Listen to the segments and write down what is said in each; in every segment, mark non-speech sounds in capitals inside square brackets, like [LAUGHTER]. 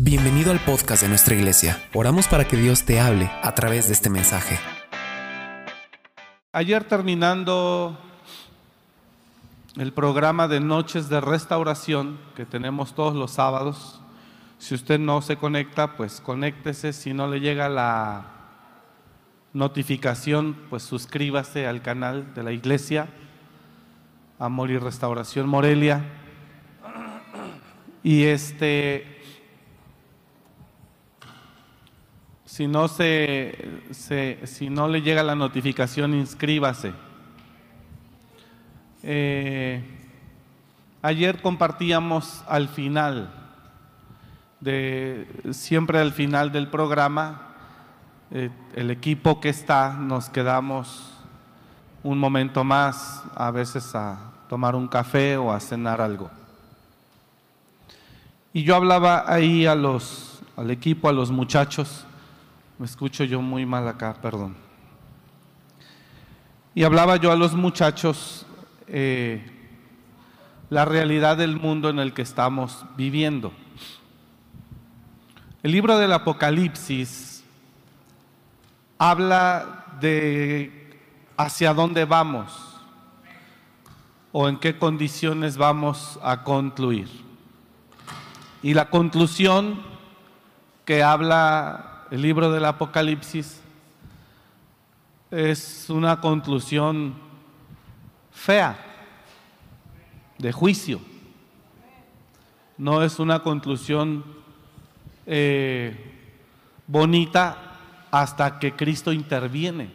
Bienvenido al podcast de nuestra iglesia. Oramos para que Dios te hable a través de este mensaje. Ayer terminando el programa de Noches de Restauración que tenemos todos los sábados, si usted no se conecta, pues conéctese. Si no le llega la notificación, pues suscríbase al canal de la iglesia, Amor y Restauración Morelia. Y este Si no, se, si no le llega la notificación, inscríbase. Eh, ayer compartíamos al final, de, siempre al final del programa, eh, el equipo que está, nos quedamos un momento más, a veces a tomar un café o a cenar algo. Y yo hablaba ahí a los, al equipo, a los muchachos, me escucho yo muy mal acá, perdón. Y hablaba yo a los muchachos eh, la realidad del mundo en el que estamos viviendo. El libro del Apocalipsis habla de hacia dónde vamos o en qué condiciones vamos a concluir. Y la conclusión que habla el libro del Apocalipsis es una conclusión fea, de juicio. No es una conclusión eh, bonita hasta que Cristo interviene.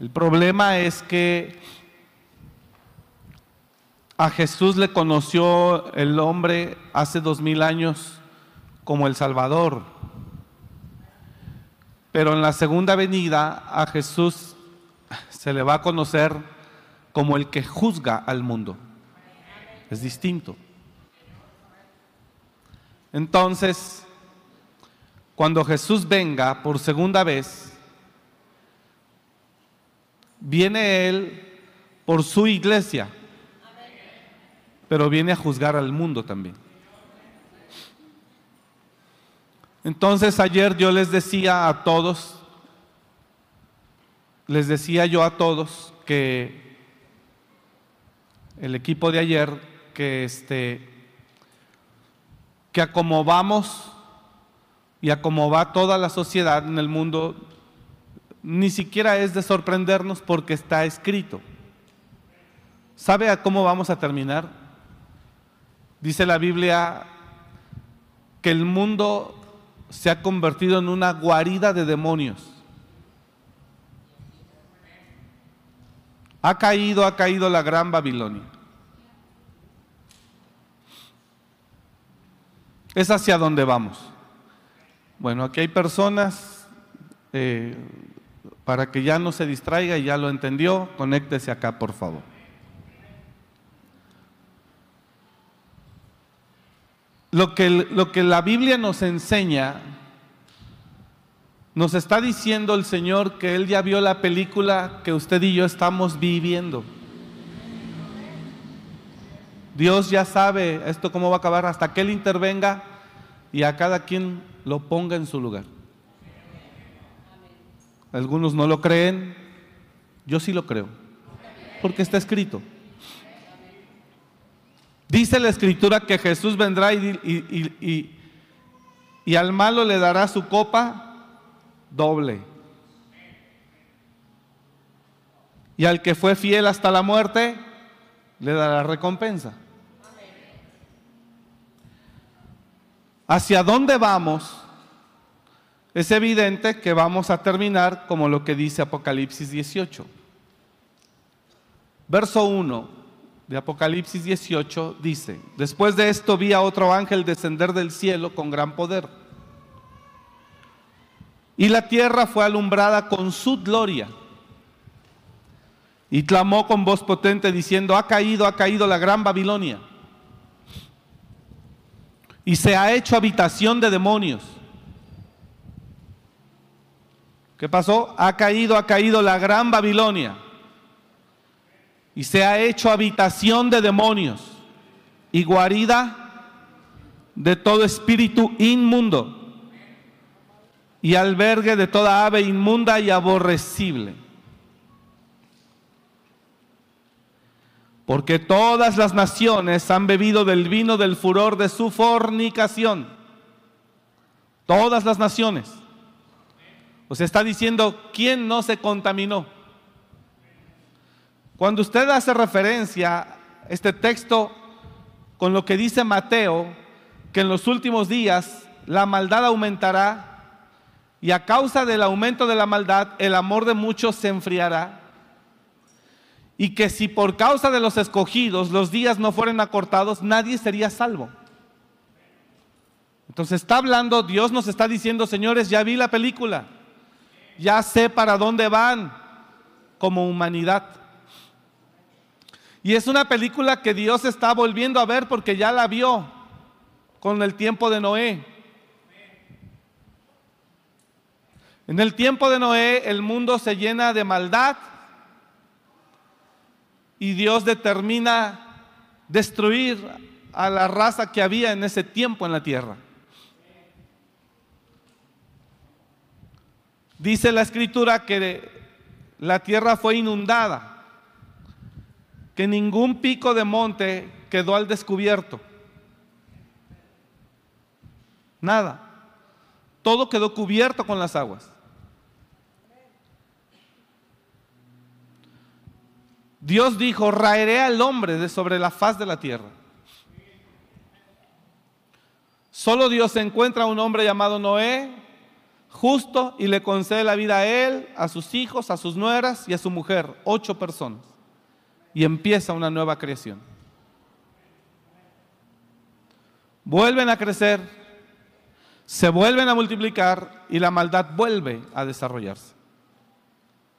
El problema es que a Jesús le conoció el hombre hace dos mil años como el Salvador pero en la segunda venida a Jesús se le va a conocer como el que juzga al mundo. Es distinto. Entonces, cuando Jesús venga por segunda vez, viene Él por su iglesia, pero viene a juzgar al mundo también. Entonces ayer yo les decía a todos, les decía yo a todos que el equipo de ayer, que este, que a como vamos y a toda la sociedad en el mundo, ni siquiera es de sorprendernos porque está escrito. ¿Sabe a cómo vamos a terminar? Dice la Biblia que el mundo se ha convertido en una guarida de demonios. Ha caído, ha caído la gran Babilonia. Es hacia donde vamos. Bueno, aquí hay personas, eh, para que ya no se distraiga y ya lo entendió, conéctese acá, por favor. Lo que, lo que la Biblia nos enseña, nos está diciendo el Señor que Él ya vio la película que usted y yo estamos viviendo. Dios ya sabe esto cómo va a acabar hasta que Él intervenga y a cada quien lo ponga en su lugar. Algunos no lo creen, yo sí lo creo, porque está escrito. Dice la escritura que Jesús vendrá y, y, al malo le dará su copa doble. Y al que fue fiel hasta la muerte, le dará recompensa. ¿Hacia dónde vamos? Es evidente que vamos a terminar como lo que dice Apocalipsis 18. Verso 1 de Apocalipsis 18 dice, después de esto vi a otro ángel descender del cielo con gran poder. Y la tierra fue alumbrada con su gloria. Y clamó con voz potente diciendo, ha caído, ha caído la gran Babilonia. Y se ha hecho habitación de demonios. ¿Qué pasó? Ha caído, ha caído la gran Babilonia y se ha hecho habitación de demonios y guarida de todo espíritu inmundo y albergue de toda ave inmunda y aborrecible. Porque todas las naciones han bebido del vino del furor de su fornicación. Todas las naciones. O sea, está diciendo, ¿quién no se contaminó? Cuando usted hace referencia a este texto con lo que dice Mateo, que en los últimos días la maldad aumentará y a causa del aumento de la maldad el amor de muchos se enfriará. Y que si por causa de los escogidos los días no fueran acortados, nadie sería salvo. Entonces está hablando, Dios nos está diciendo, señores, ya vi la película, ya sé para dónde van como humanidad. Y es una película que Dios está volviendo a ver porque ya la vio con el tiempo de Noé. En el tiempo de Noé el mundo se llena de maldad y Dios determina destruir a la raza que había en ese tiempo en la tierra. Dice la escritura que la tierra fue inundada que ningún pico de monte quedó al descubierto. Nada. Todo quedó cubierto con las aguas. Dios dijo, raeré al hombre de sobre la faz de la tierra. Solo Dios encuentra a un hombre llamado Noé, justo, y le concede la vida a él, a sus hijos, a sus nueras y a su mujer, ocho personas y empieza una nueva creación. Vuelven a crecer, se vuelven a multiplicar y la maldad vuelve a desarrollarse.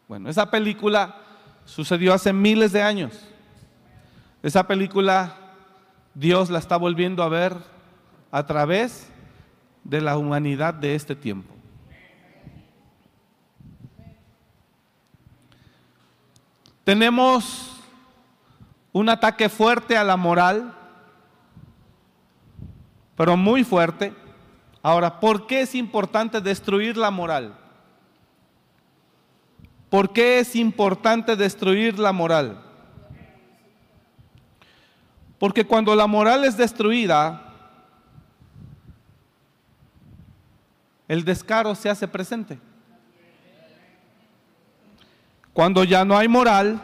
Bueno, esa película sucedió hace miles de años. Esa película Dios la está volviendo a ver a través de la humanidad de este tiempo. Tenemos un ataque fuerte a la moral, pero muy fuerte. Ahora, ¿por qué es importante destruir la moral? ¿Por qué es importante destruir la moral? Porque cuando la moral es destruida, el descaro se hace presente. Cuando ya no hay moral,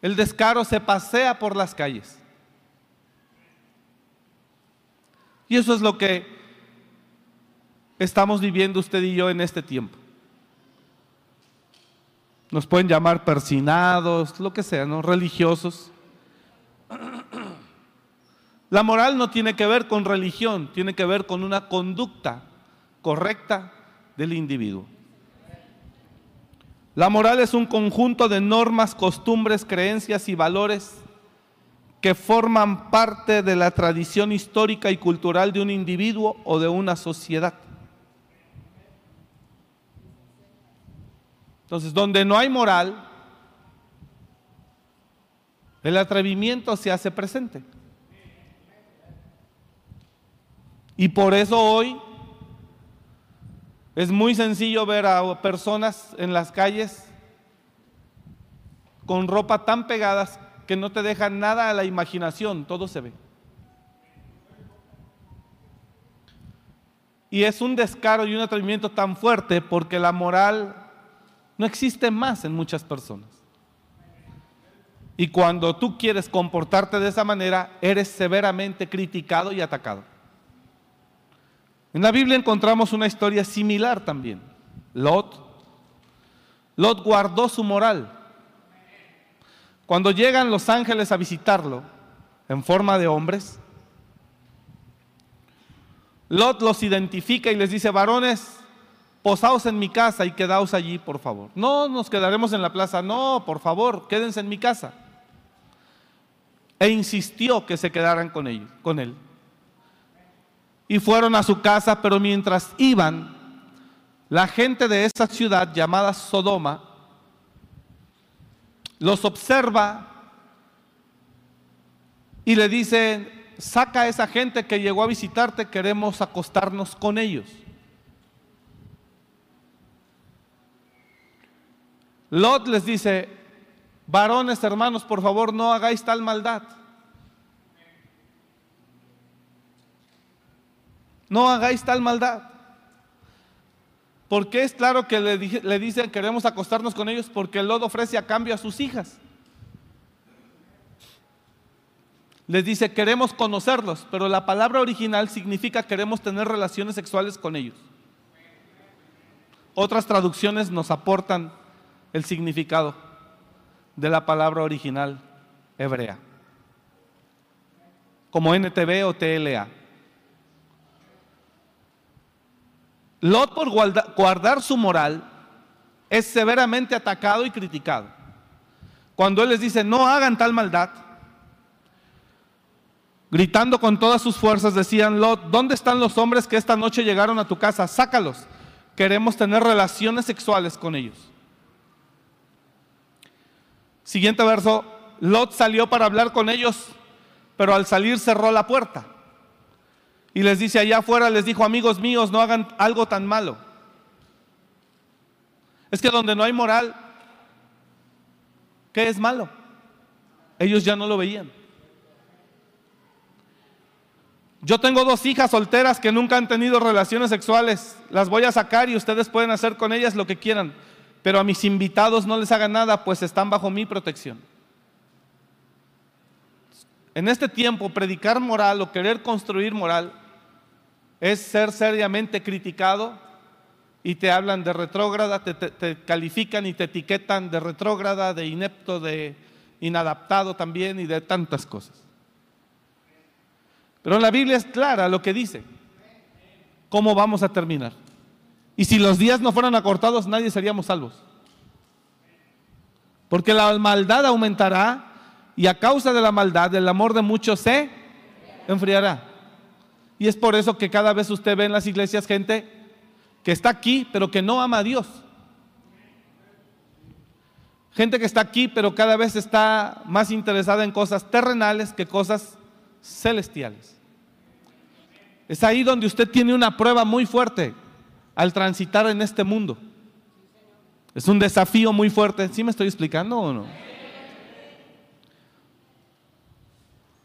el descaro se pasea por las calles. Y eso es lo que estamos viviendo usted y yo en este tiempo. Nos pueden llamar persinados, lo que sea, ¿no? Religiosos. La moral no tiene que ver con religión, tiene que ver con una conducta correcta del individuo. La moral es un conjunto de normas, costumbres, creencias y valores que forman parte de la tradición histórica y cultural de un individuo o de una sociedad. Entonces, donde no hay moral, el atrevimiento se hace presente. Y por eso hoy es muy sencillo ver a personas en las calles con ropa tan pegadas que no te dejan nada a la imaginación, todo se ve. Y es un descaro y un atrevimiento tan fuerte porque la moral no existe más en muchas personas. Y cuando tú quieres comportarte de esa manera, eres severamente criticado y atacado. En la Biblia encontramos una historia similar también. Lot. Lot guardó su moral. Cuando llegan los ángeles a visitarlo en forma de hombres, Lot los identifica y les dice, varones, posaos en mi casa y quedaos allí, por favor. No nos quedaremos en la plaza, no, por favor, quédense en mi casa. E insistió que se quedaran con, ellos, con él y fueron a su casa, pero mientras iban, la gente de esa ciudad llamada Sodoma los observa y le dice, saca a esa gente que llegó a visitarte, queremos acostarnos con ellos. Lot les dice, varones hermanos, por favor no hagáis tal maldad. No hagáis tal maldad. Porque es claro que le, dicen queremos acostarnos con ellos porque Lot ofrece a cambio a sus hijas. Les dice queremos conocerlos, pero la palabra original significa queremos tener relaciones sexuales con ellos. Otras traducciones nos aportan el significado de la palabra original hebrea, como NTV o TLA. Lot por guardar su moral es severamente atacado y criticado. Cuando él les dice, no hagan tal maldad, gritando con todas sus fuerzas, decían, Lot, ¿dónde están los hombres que esta noche llegaron a tu casa? Sácalos. Queremos tener relaciones sexuales con ellos. Siguiente verso, Lot salió para hablar con ellos, pero al salir cerró la puerta. Y les dice allá afuera, les dijo, amigos míos, no hagan algo tan malo. Es que donde no hay moral, ¿qué es malo? Ellos ya no lo veían. Yo tengo dos hijas solteras que nunca han tenido relaciones sexuales. Las voy a sacar y ustedes pueden hacer con ellas lo que quieran pero a mis invitados no les hagan nada, pues están bajo mi protección. En este tiempo, predicar moral o querer construir moral es ser seriamente criticado y te hablan de retrógrada, te, califican y te etiquetan de retrógrada, de inepto, de inadaptado también y de tantas cosas. Pero la Biblia es clara lo que dice. ¿Cómo vamos a terminar? Y si los días no fueran acortados, nadie seríamos salvos. Porque la maldad aumentará y a causa de la maldad el amor de muchos se enfriará. Y es por eso que cada vez usted ve en las iglesias gente que está aquí pero que no ama a Dios. Gente que está aquí pero cada vez está más interesada en cosas terrenales que cosas celestiales. Es ahí donde usted tiene una prueba muy fuerte al transitar en este mundo. Es un desafío muy fuerte. ¿Sí me estoy explicando o no?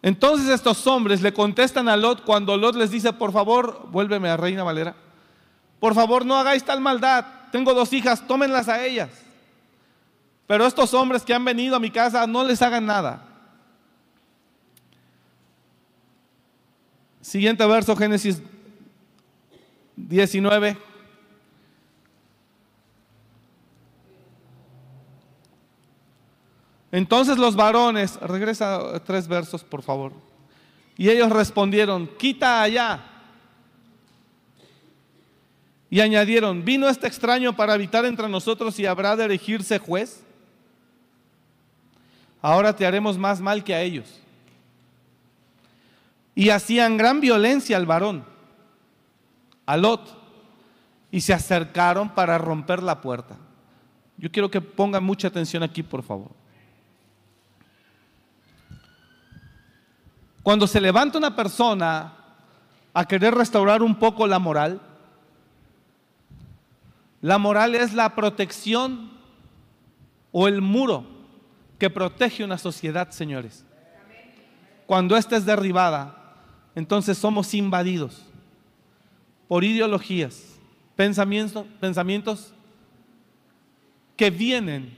Entonces estos hombres le contestan a Lot cuando Lot les dice, por favor, vuélveme a Reina Valera, por favor no hagáis tal maldad, tengo dos hijas, tómenlas a ellas. Pero estos hombres que han venido a mi casa no les hagan nada. Siguiente verso, Génesis 19. Entonces los varones, regresa tres versos por favor, y ellos respondieron, quita allá. Y añadieron, ¿vino este extraño para habitar entre nosotros y habrá de elegirse juez? Ahora te haremos más mal que a ellos. Y hacían gran violencia al varón, a Lot, y se acercaron para romper la puerta. Yo quiero que pongan mucha atención aquí, por favor. Cuando se levanta una persona a querer restaurar un poco la moral, la moral es la protección o el muro que protege una sociedad, señores. Cuando ésta es derribada, entonces somos invadidos por ideologías, pensamientos, pensamientos que vienen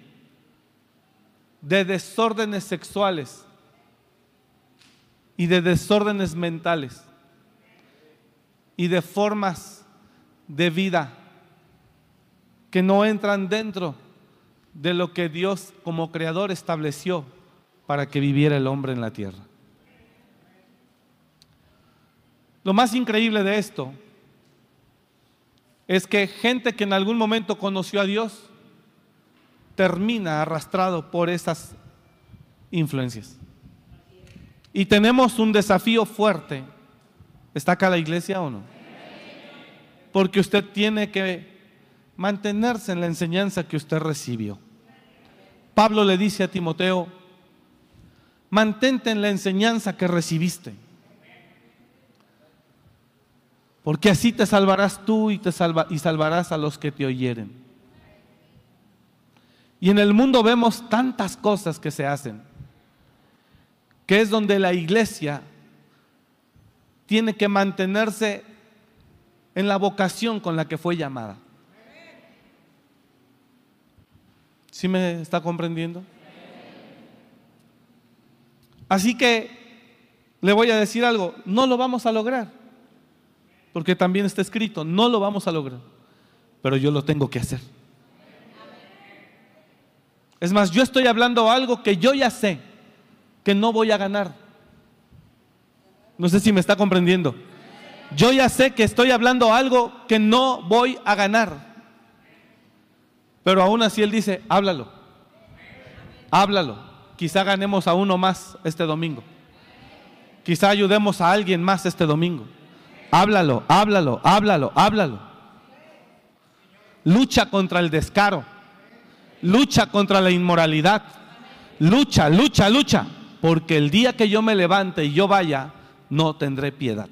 de desórdenes sexuales y de desórdenes mentales y de formas de vida que no entran dentro de lo que Dios como creador estableció para que viviera el hombre en la tierra. Lo más increíble de esto es que gente que en algún momento conoció a Dios termina arrastrado por esas influencias. Y tenemos un desafío fuerte. ¿Está acá la iglesia o no? Porque usted tiene que mantenerse en la enseñanza que usted recibió. Pablo le dice a Timoteo, mantente en la enseñanza que recibiste. Porque así te salvarás tú y, te salva, y salvarás a los que te oyeren. Y en el mundo vemos tantas cosas que se hacen, que es donde la iglesia tiene que mantenerse en la vocación con la que fue llamada. ¿Sí me está comprendiendo? Así que le voy a decir algo, no lo vamos a lograr, porque también está escrito, no lo vamos a lograr, pero yo lo tengo que hacer. Es más, yo estoy hablando algo que yo ya sé que no voy a ganar. No sé si me está comprendiendo. Yo ya sé que estoy hablando algo que no voy a ganar. Pero aún así Él dice, háblalo. Háblalo. Quizá ganemos a uno más este domingo. Quizá ayudemos a alguien más este domingo. Háblalo, háblalo, háblalo, háblalo. Lucha contra el descaro. Lucha contra la inmoralidad. Lucha, lucha, lucha. Porque el día que yo me levante y yo vaya, no tendré piedad.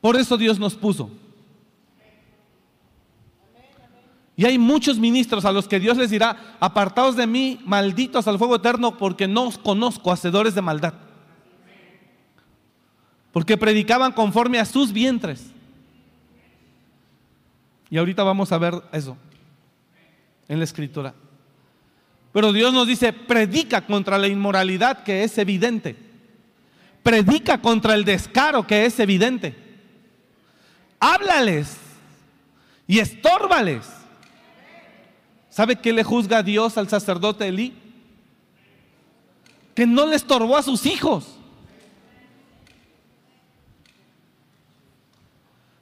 Por eso Dios nos puso. Y hay muchos ministros a los que Dios les dirá, apartados de mí, malditos al fuego eterno, porque no os conozco, hacedores de maldad. Porque predicaban conforme a sus vientres. Y ahorita vamos a ver eso en la escritura. Pero Dios nos dice, predica contra la inmoralidad que es evidente. Predica contra el descaro que es evidente háblales y estórbales. ¿Sabe qué le juzga a Dios al sacerdote Elí? Que no le estorbó a sus hijos.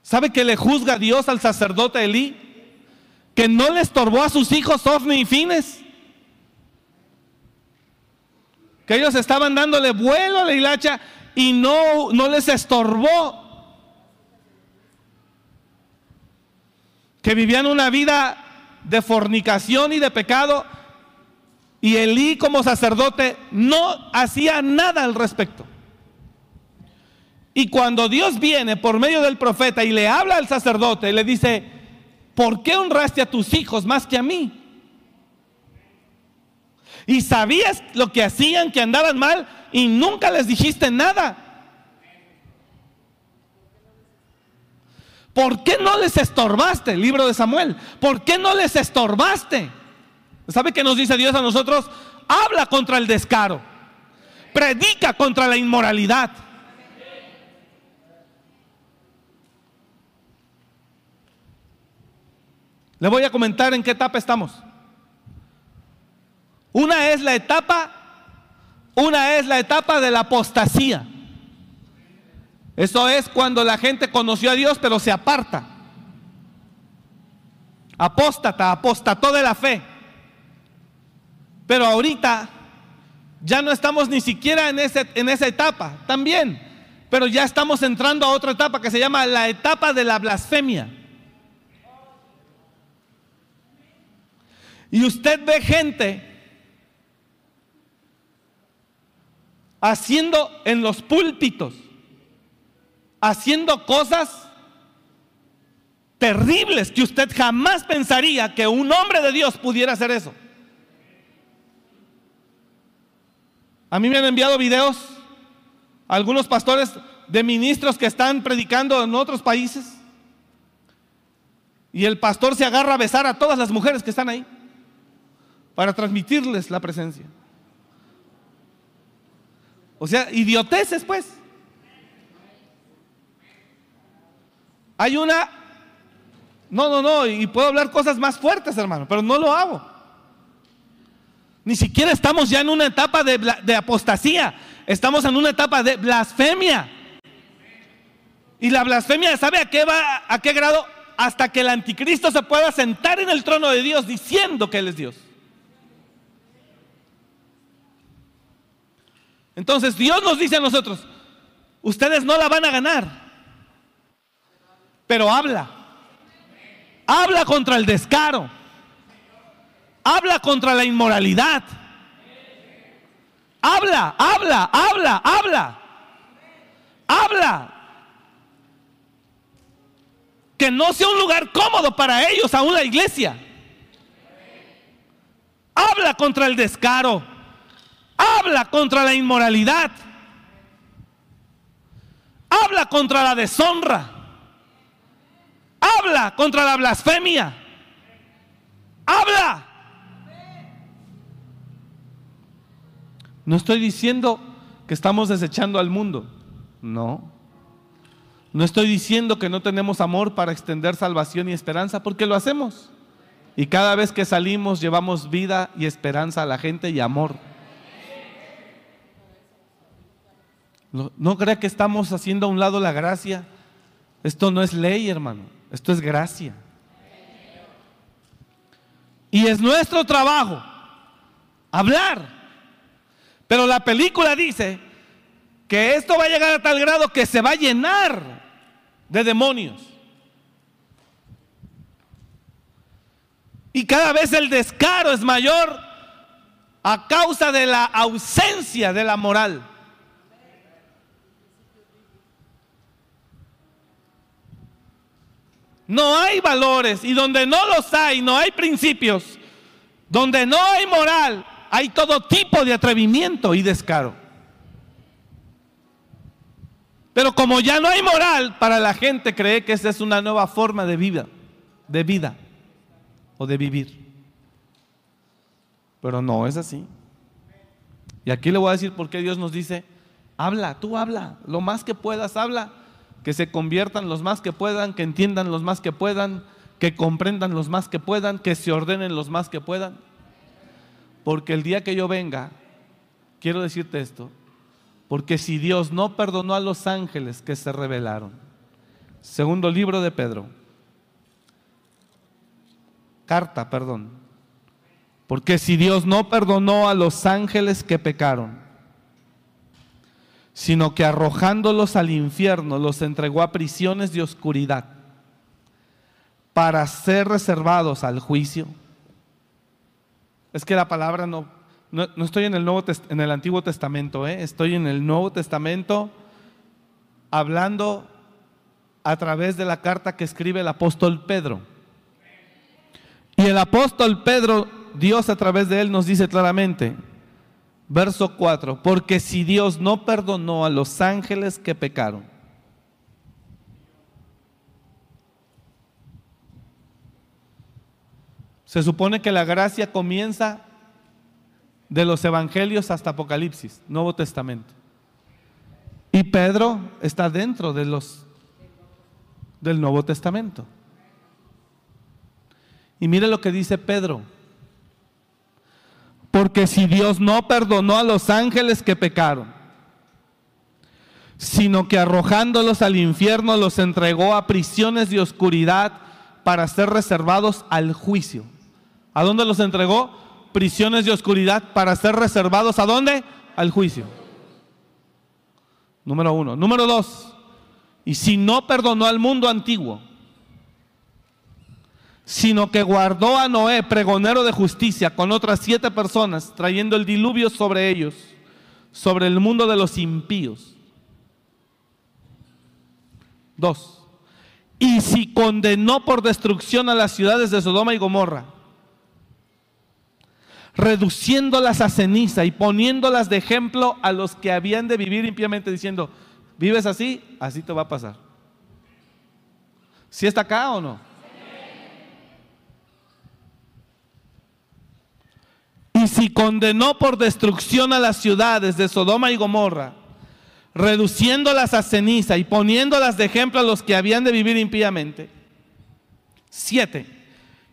¿Sabe qué le juzga a Dios al sacerdote Elí? Que no le estorbó a sus hijos Ofni y Fines. Que ellos estaban dándole vuelo a la hilacha y no, no les estorbó que vivían una vida de fornicación y de pecado, y Elí como sacerdote no hacía nada al respecto. Y cuando Dios viene por medio del profeta y le habla al sacerdote, le dice, ¿por qué honraste a tus hijos más que a mí? Y sabías lo que hacían, que andaban mal, y nunca les dijiste nada. ¿Por qué no les estorbaste? El libro de Samuel. ¿Por qué no les estorbaste? ¿Sabe qué nos dice Dios a nosotros? Habla contra el descaro. Predica contra la inmoralidad. Le voy a comentar en qué etapa estamos. Una es la etapa, una es la etapa de la apostasía. Eso es cuando la gente conoció a Dios pero se aparta. Apóstata, apostató de la fe. Pero ahorita ya no estamos ni siquiera en, ese, en esa etapa, también. Pero ya estamos entrando a otra etapa que se llama la etapa de la blasfemia. Y usted ve gente haciendo en los púlpitos haciendo cosas terribles que usted jamás pensaría que un hombre de Dios pudiera hacer eso. A mí me han enviado videos algunos pastores de ministros que están predicando en otros países y el pastor se agarra a besar a todas las mujeres que están ahí para transmitirles la presencia. O sea, idioteces pues. Hay una... No, no, no, y puedo hablar cosas más fuertes, hermano, pero no lo hago. Ni siquiera estamos ya en una etapa de, apostasía, estamos en una etapa de blasfemia. Y la blasfemia, ¿sabe a qué va, a qué grado? Hasta que el anticristo se pueda sentar en el trono de Dios diciendo que Él es Dios. Entonces Dios nos dice a nosotros, ustedes no la van a ganar pero habla. Habla contra el descaro. Habla contra la inmoralidad. Habla, habla, habla, habla. Habla. Que no sea un lugar cómodo para ellos, aún la iglesia. Habla contra el descaro. Habla contra la inmoralidad. Habla contra la deshonra. Habla contra la blasfemia. Habla. No estoy diciendo que estamos desechando al mundo. No. No estoy diciendo que no tenemos amor para extender salvación y esperanza, porque lo hacemos. Y cada vez que salimos llevamos vida y esperanza a la gente y amor. No, crea que estamos haciendo a un lado la gracia. Esto no es ley, hermano. Esto es gracia. Y es nuestro trabajo hablar. Pero la película dice que esto va a llegar a tal grado que se va a llenar de demonios. Y cada vez el descaro es mayor a causa de la ausencia de la moral. No hay valores y donde no los hay, no hay principios. Donde no hay moral, hay todo tipo de atrevimiento y descaro. Pero como ya no hay moral, para la gente cree que esa es una nueva forma de vida, de vida o de vivir. Pero no es así. Y aquí le voy a decir por qué Dios nos dice, habla, tú habla, lo más que puedas, habla que se conviertan los más que puedan, que entiendan los más que puedan, que comprendan los más que puedan, que se ordenen los más que puedan. Porque el día que yo venga, quiero decirte esto, porque si Dios no perdonó a los ángeles que se rebelaron, segundo libro de Pedro, carta, perdón, porque si Dios no perdonó a los ángeles que pecaron, sino que arrojándolos al infierno los entregó a prisiones de oscuridad para ser reservados al juicio. Es que la palabra no, no, estoy en el, Nuevo, en el Antiguo Testamento, ¿eh? estoy en el Nuevo Testamento hablando a través de la carta que escribe el apóstol Pedro. Y el apóstol Pedro, Dios a través de él nos dice claramente, Verso 4, porque si Dios no perdonó a los ángeles que pecaron, se supone que la gracia comienza de los evangelios hasta Apocalipsis, Nuevo Testamento. Y Pedro está dentro de los del Nuevo Testamento. Y mire lo que dice Pedro. Porque si Dios no perdonó a los ángeles que pecaron, sino que arrojándolos al infierno los entregó a prisiones de oscuridad para ser reservados al juicio. ¿A dónde los entregó? Prisiones de oscuridad para ser reservados a dónde? Al juicio. Número uno. Número dos. Y si no perdonó al mundo antiguo, sino que guardó a Noé, pregonero de justicia, con otras siete personas, trayendo el diluvio sobre ellos, sobre el mundo de los impíos. Dos. Y si condenó por destrucción a las ciudades de Sodoma y Gomorra, reduciéndolas a ceniza y poniéndolas de ejemplo a los que habían de vivir impíamente, diciendo, vives así, así te va a pasar. ¿Si está acá o no? Si condenó por destrucción a las ciudades de Sodoma y Gomorra, reduciéndolas a ceniza y poniéndolas de ejemplo a los que habían de vivir impíamente. Siete.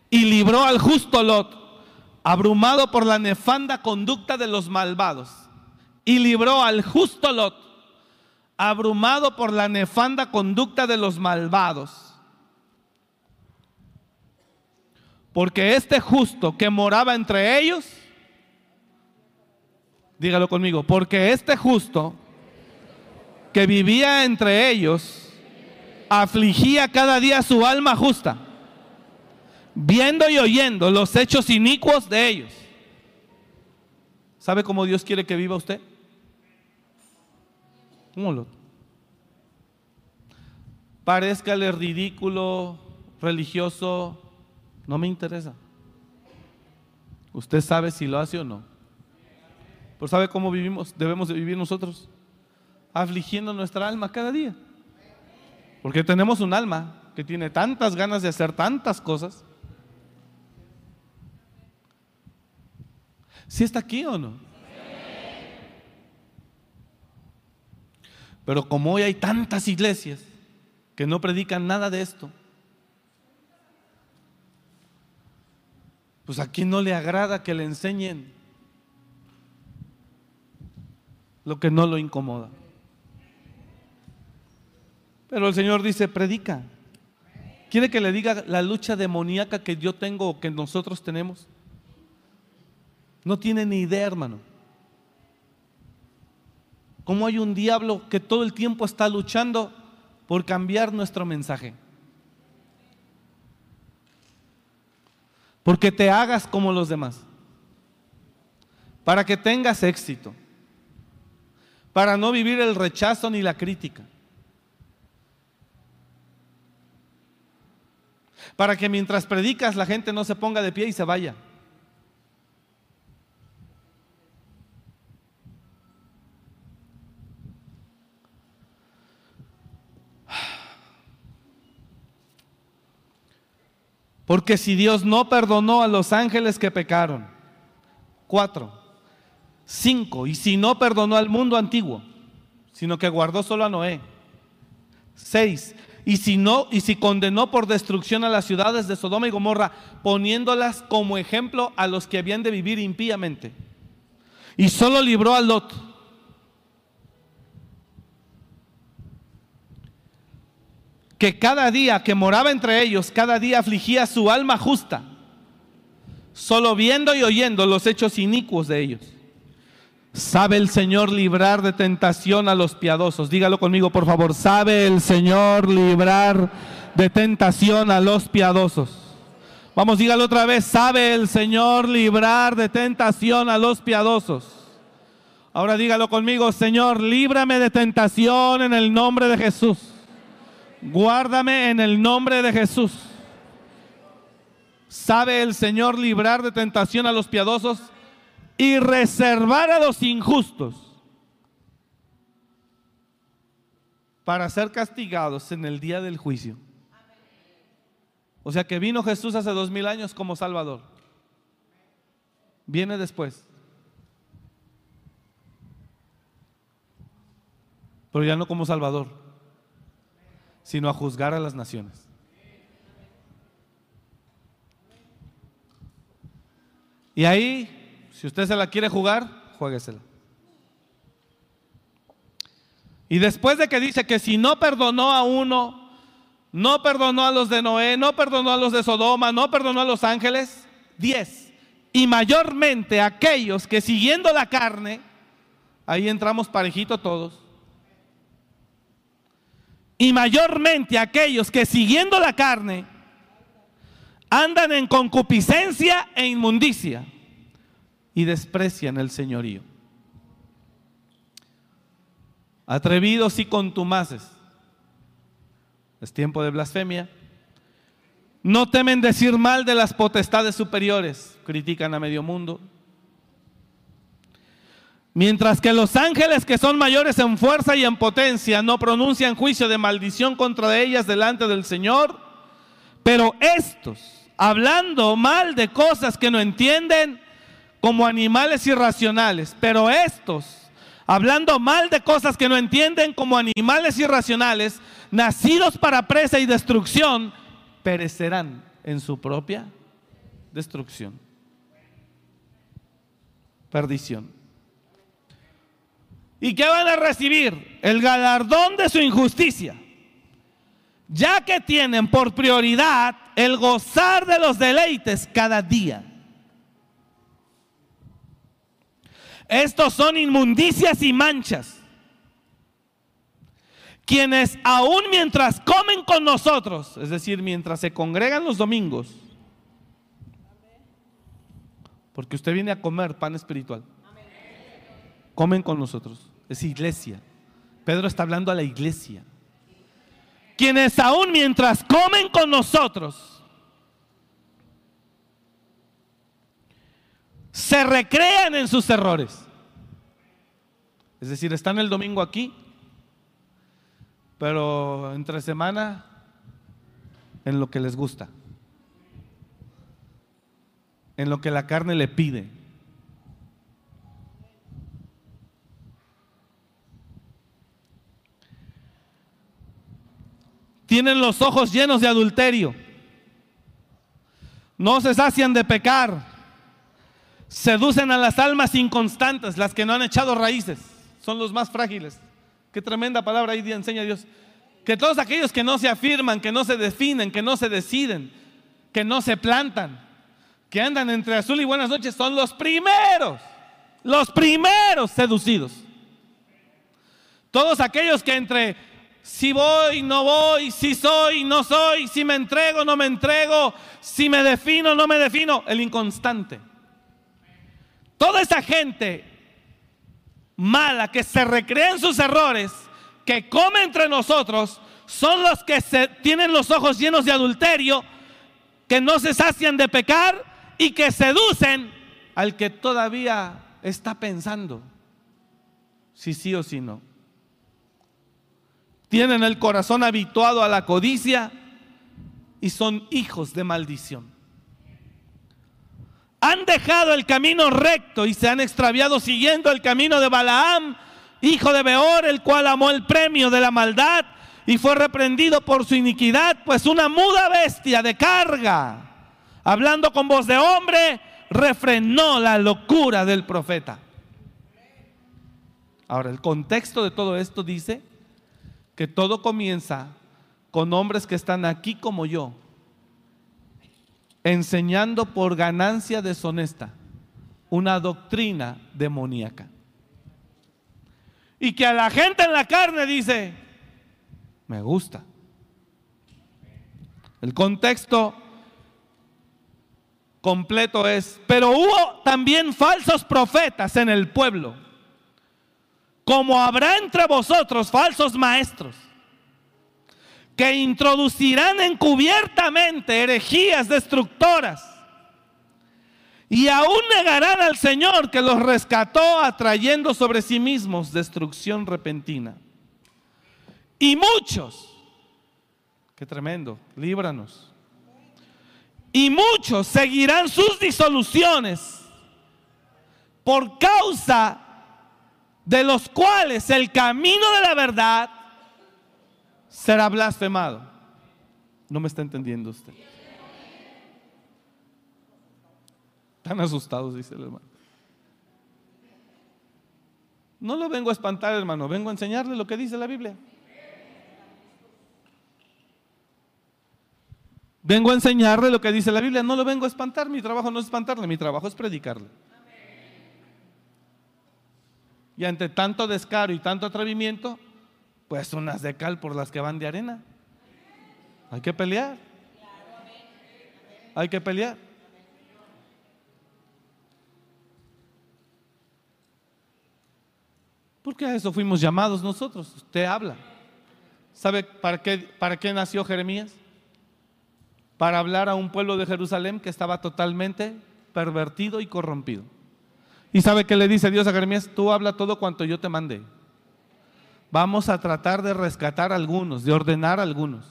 Y libró al justo Lot, abrumado por la nefanda conducta de los malvados. Y libró al justo Lot, abrumado por la nefanda conducta de los malvados. Porque este justo que moraba entre ellos, Dígalo conmigo, porque este justo que vivía entre ellos afligía cada día su alma justa, viendo y oyendo los hechos inicuos de ellos. ¿Sabe cómo Dios quiere que viva usted? ¿Cómo lo? Parezcale ridículo, religioso, no me interesa. Usted sabe si lo hace o no. Pero ¿sabe cómo vivimos? Debemos de vivir nosotros afligiendo nuestra alma cada día. Porque tenemos un alma que tiene tantas ganas de hacer tantas cosas. ¿Si está aquí o no? Pero como hoy hay tantas iglesias que no predican nada de esto, pues a no le agrada que le enseñen lo que no lo incomoda. Pero el Señor dice, predica. ¿Quiere que le diga la lucha demoníaca que yo tengo o que nosotros tenemos? No tiene ni idea, hermano. Cómo hay un diablo que todo el tiempo está luchando por cambiar nuestro mensaje. Porque te hagas como los demás. Para que tengas éxito. Para no vivir el rechazo ni la crítica. Para que mientras predicas la gente no se ponga de pie y se vaya. Porque si Dios no perdonó a los ángeles que pecaron, cuatro, cinco, y si no perdonó al mundo antiguo, sino que guardó solo a Noé, seis, y si no, y si condenó por destrucción a las ciudades de Sodoma y Gomorra, poniéndolas como ejemplo a los que habían de vivir impíamente, y solo libró a Lot, que cada día que moraba entre ellos, cada día afligía su alma justa, solo viendo y oyendo los hechos inicuos de ellos. Sabe el Señor librar de tentación a los piadosos. Dígalo conmigo, por favor. Sabe el Señor librar de tentación a los piadosos. Vamos, dígalo otra vez. Sabe el Señor librar de tentación a los piadosos. Ahora dígalo conmigo, Señor, líbrame de tentación en el nombre de Jesús. Guárdame en el nombre de Jesús. ¿Sabe el Señor librar de tentación a los piadosos y reservar a los injustos para ser castigados en el día del juicio? O sea que vino Jesús hace dos mil años como Salvador. Viene después. Pero ya no como Salvador sino a juzgar a las naciones. Y ahí, si usted se la quiere jugar, jueguesela. Y después de que dice que si no perdonó a uno, no perdonó a los de Noé, no perdonó a los de Sodoma, no perdonó a los ángeles, diez. Y mayormente aquellos que siguiendo la carne, ahí entramos parejito todos, y mayormente aquellos que siguiendo la carne andan en concupiscencia e inmundicia y desprecian el señorío. Atrevidos y contumaces. Es tiempo de blasfemia. No temen decir mal de las potestades superiores, critican a medio mundo. Mientras que los ángeles que son mayores en fuerza y en potencia no pronuncian juicio de maldición contra ellas delante del Señor, pero estos, hablando mal de cosas que no entienden, como animales irracionales, pero estos, hablando mal de cosas que no entienden como animales irracionales, nacidos para presa y destrucción, perecerán en su propia destrucción. Perdición. ¿Y qué van a recibir? El galardón de su injusticia. Ya que tienen por prioridad el gozar de los deleites cada día. Estos son inmundicias y manchas. Quienes aún mientras comen con nosotros, es decir, mientras se congregan los domingos, porque usted viene a comer pan espiritual. comen con nosotros. Es iglesia. Pedro está hablando a la iglesia. Quienes aún mientras comen con nosotros, se recrean en sus errores. Es decir, están el domingo aquí, pero entre semana en lo que les gusta, en lo que la carne le pide. Tienen los ojos llenos de adulterio. No se sacian de pecar. Seducen a las almas inconstantes, las que no han echado raíces. Son los más frágiles. Qué tremenda palabra ahí enseña Dios. Que todos aquellos que no se afirman, que no se definen, que no se deciden, que no se plantan, que andan entre azul y buenas noches, son los primeros, los primeros seducidos. Todos aquellos que entre si voy, no voy, si soy, no soy, si me entrego, no me entrego, si me defino, no me defino, el inconstante. Toda esa gente mala que se recrea en sus errores, que come entre nosotros, son los que tienen los ojos llenos de adulterio, que no se sacian de pecar y que seducen al que todavía está pensando si sí o si no tienen el corazón habituado a la codicia y son hijos de maldición. Han dejado el camino recto y se han extraviado siguiendo el camino de Balaam, hijo de Beor, el cual amó el premio de la maldad y fue reprendido por su iniquidad, pues una muda bestia de carga, hablando con voz de hombre, refrenó la locura del profeta. Ahora, el contexto de todo esto dice que todo comienza con hombres que están aquí como yo, enseñando por ganancia deshonesta una doctrina demoníaca. Y que a la gente en la carne dice, me gusta. El contexto completo es, pero hubo también falsos profetas en el pueblo como habrá entre vosotros falsos maestros que introducirán encubiertamente herejías destructoras y aún negarán al Señor que los rescató atrayendo sobre sí mismos destrucción repentina. Y muchos, qué tremendo, líbranos. Y muchos seguirán sus disoluciones por causa de los cuales el camino de la verdad será blasfemado. No me está entendiendo usted. Están asustados, dice el hermano. No lo vengo a espantar, hermano, vengo a enseñarle lo que dice la Biblia. Vengo a enseñarle lo que dice la Biblia, no lo vengo a espantar, mi trabajo no es espantarle, mi trabajo es predicarle. Y ante tanto descaro y tanto atrevimiento, pues unas de cal por las que van de arena. Hay que pelear. Hay que pelear. Porque a eso fuimos llamados nosotros. Usted habla. ¿Sabe para qué, para qué nació Jeremías? Para hablar a un pueblo de Jerusalén que estaba totalmente pervertido y corrompido. ¿Y sabe qué le dice Dios a Jeremías? Tú habla todo cuanto yo te mandé. Vamos a tratar de rescatar algunos, de ordenar algunos.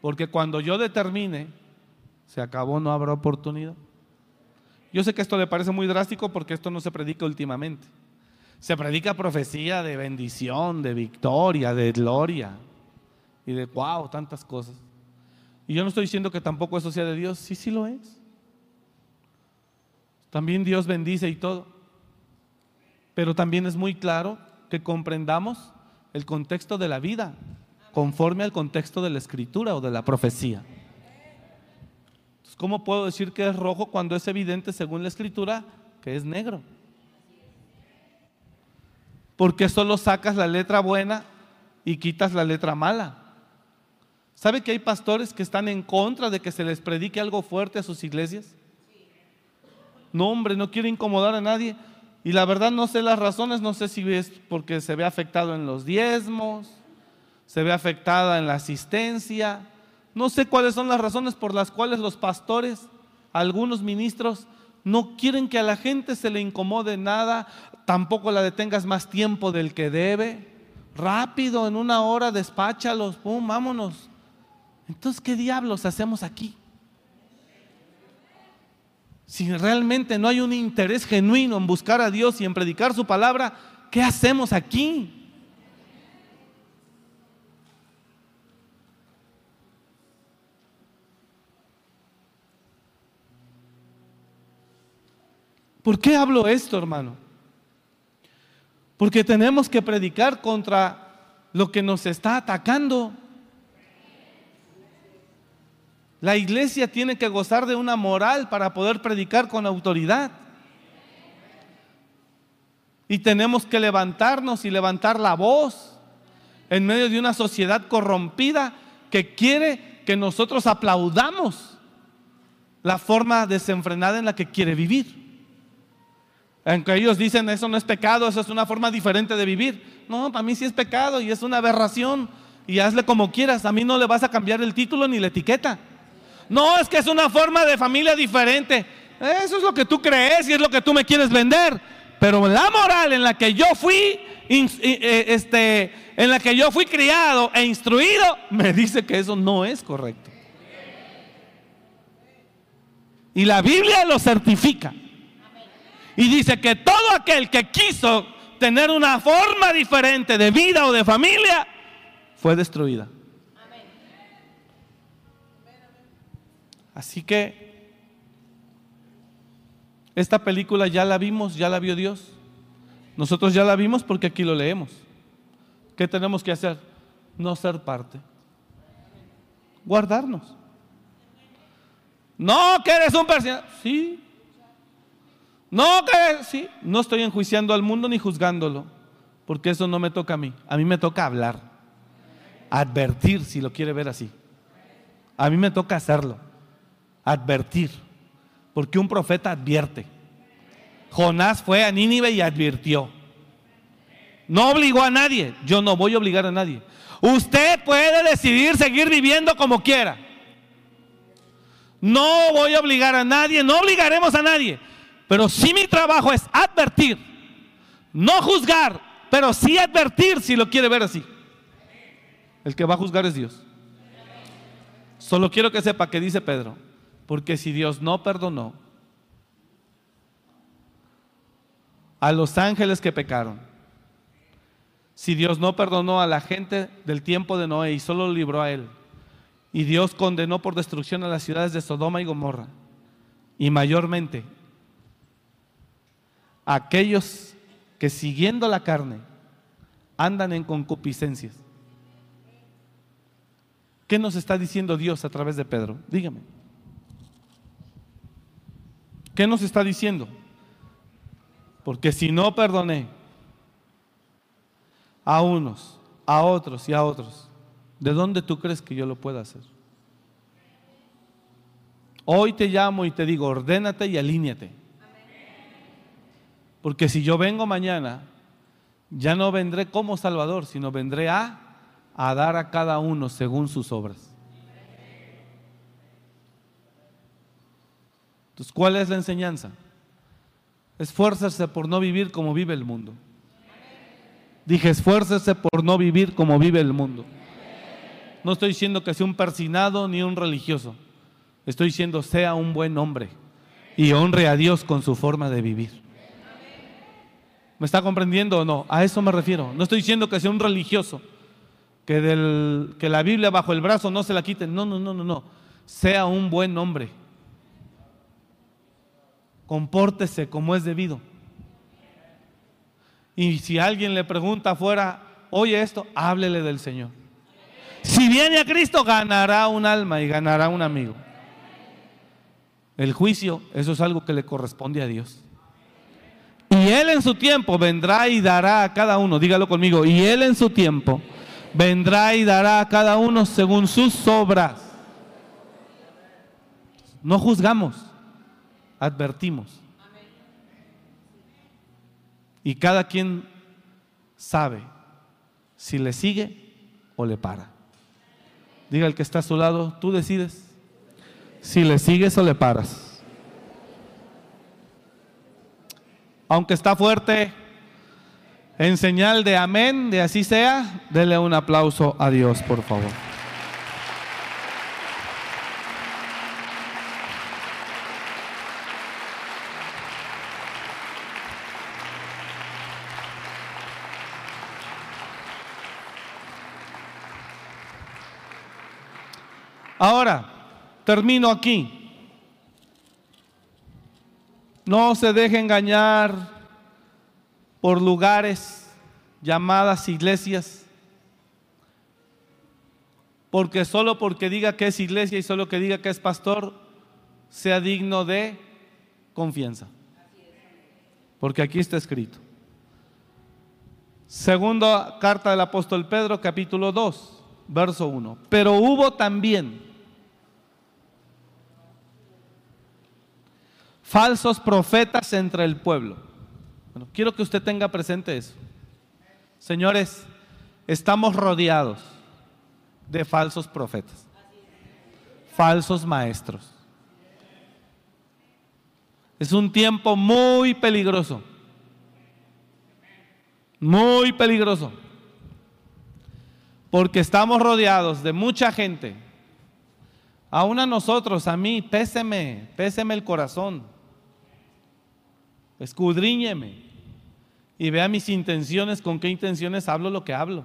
Porque cuando yo determine, se acabó, no habrá oportunidad. Yo sé que esto le parece muy drástico porque esto no se predica últimamente. Se predica profecía de bendición, de victoria, de gloria y de wow, tantas cosas. Y yo no estoy diciendo que tampoco eso sea de Dios, sí, sí lo es. También Dios bendice y todo. Pero también es muy claro que comprendamos el contexto de la vida conforme al contexto de la escritura o de la profecía. ¿Cómo puedo decir que es rojo cuando es evidente según la escritura que es negro? Porque solo sacas la letra buena y quitas la letra mala. ¿Sabe que hay pastores que están en contra de que se les predique algo fuerte a sus iglesias? No, hombre, no quiere incomodar a nadie. Y la verdad no sé las razones, no sé si es porque se ve afectado en los diezmos, se ve afectada en la asistencia. No sé cuáles son las razones por las cuales los pastores, algunos ministros, no quieren que a la gente se le incomode nada, tampoco la detengas más tiempo del que debe. Rápido, en una hora, despáchalos, pum, vámonos. Entonces, ¿qué diablos hacemos aquí? Si realmente no hay un interés genuino en buscar a Dios y en predicar su palabra, ¿qué hacemos aquí? ¿Por qué hablo esto, hermano? Porque tenemos que predicar contra lo que nos está atacando. La iglesia tiene que gozar de una moral para poder predicar con autoridad. Y tenemos que levantarnos y levantar la voz en medio de una sociedad corrompida que quiere que nosotros aplaudamos la forma desenfrenada en la que quiere vivir. Aunque ellos dicen eso no es pecado, eso es una forma diferente de vivir. No, para mí sí es pecado y es una aberración. Y hazle como quieras, a mí no le vas a cambiar el título ni la etiqueta. No, es que es una forma de familia diferente. Eso es lo que tú crees y es lo que tú me quieres vender. Pero la moral en la que yo fui, eh, este, en la que yo fui criado e instruido, me dice que eso no es correcto. Y la Biblia lo certifica. Y dice que todo aquel que quiso tener una forma diferente de vida o de familia, fue destruida. Así que esta película ya la vimos, ya la vio Dios. Nosotros ya la vimos porque aquí lo leemos. ¿Qué tenemos que hacer? No ser parte. Guardarnos. No que eres un persona. Sí. No que sí. No estoy enjuiciando al mundo ni juzgándolo. Porque eso no me toca a mí. A mí me toca hablar. Advertir si lo quiere ver así. A mí me toca hacerlo advertir, porque un profeta advierte. Jonás fue a Nínive y advirtió. No obligó a nadie, yo no voy a obligar a nadie. Usted puede decidir seguir viviendo como quiera. No voy a obligar a nadie, no obligaremos a nadie. Pero sí mi trabajo es advertir, no juzgar, pero sí advertir si lo quiere ver así. El que va a juzgar es Dios. Solo quiero que sepa que dice Pedro, porque si Dios no perdonó a los ángeles que pecaron, si Dios no perdonó a la gente del tiempo de Noé y solo lo libró a él, y Dios condenó por destrucción a las ciudades de Sodoma y Gomorra, y mayormente a aquellos que siguiendo la carne andan en concupiscencias. ¿Qué nos está diciendo Dios a través de Pedro? Dígame. ¿Qué nos está diciendo? Porque si no perdoné a unos, a otros y a otros, ¿de dónde tú crees que yo lo pueda hacer? Hoy te llamo y te digo, ordénate y alíñate. Porque si yo vengo mañana, ya no vendré como Salvador, sino vendré a, a dar a cada uno según sus obras. Entonces, ¿cuál es la enseñanza? Esfuérzase por no vivir como vive el mundo. Dije, esfuérzese por no vivir como vive el mundo. No estoy diciendo que sea un persinado ni un religioso. Estoy diciendo sea un buen hombre y honre a Dios con su forma de vivir. ¿Me está comprendiendo o no? A eso me refiero. No estoy diciendo que sea un religioso, que, del, que la Biblia bajo el brazo no se la quiten. No, no, no, no, no. Sea un buen hombre compórtese como es debido. Y si alguien le pregunta afuera, oye esto, háblele del Señor. Si viene a Cristo, ganará un alma y ganará un amigo. El juicio, eso es algo que le corresponde a Dios. Y Él en su tiempo vendrá y dará a cada uno, dígalo conmigo, y Él en su tiempo vendrá y dará a cada uno según sus obras. No juzgamos advertimos. Y cada quien sabe si le sigue o le para. Diga el que está a su lado, tú decides si le sigues o le paras. Aunque está fuerte, en señal de amén, de así sea, dele un aplauso a Dios, por favor. Ahora, termino aquí. No se deje engañar por lugares llamadas iglesias, porque solo porque diga que es iglesia y solo que diga que es pastor, sea digno de confianza. Porque aquí está escrito. Segunda carta del apóstol Pedro, capítulo 2, verso 1. Pero hubo también falsos profetas entre el pueblo. Bueno, quiero que usted tenga presente eso. Señores, estamos rodeados de falsos profetas, falsos maestros. Es un tiempo muy peligroso, muy peligroso, porque estamos rodeados de mucha gente. Aún a nosotros, a mí, péseme, péseme el corazón escudriñeme y vea mis intenciones, con qué intenciones hablo lo que hablo.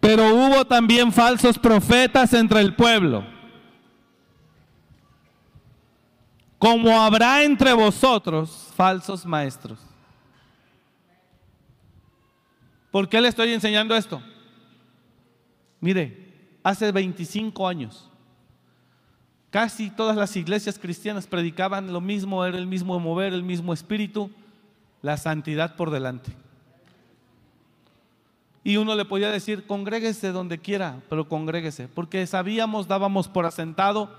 Pero hubo también falsos profetas entre el pueblo. Como habrá entre vosotros falsos maestros. ¿Por qué le estoy enseñando esto? Mire, hace 25 años Casi todas las iglesias cristianas predicaban lo mismo, era el mismo mover, el mismo espíritu, la santidad por delante. Y uno le podía decir, congréguese donde quiera, pero congréguese, porque sabíamos, dábamos por asentado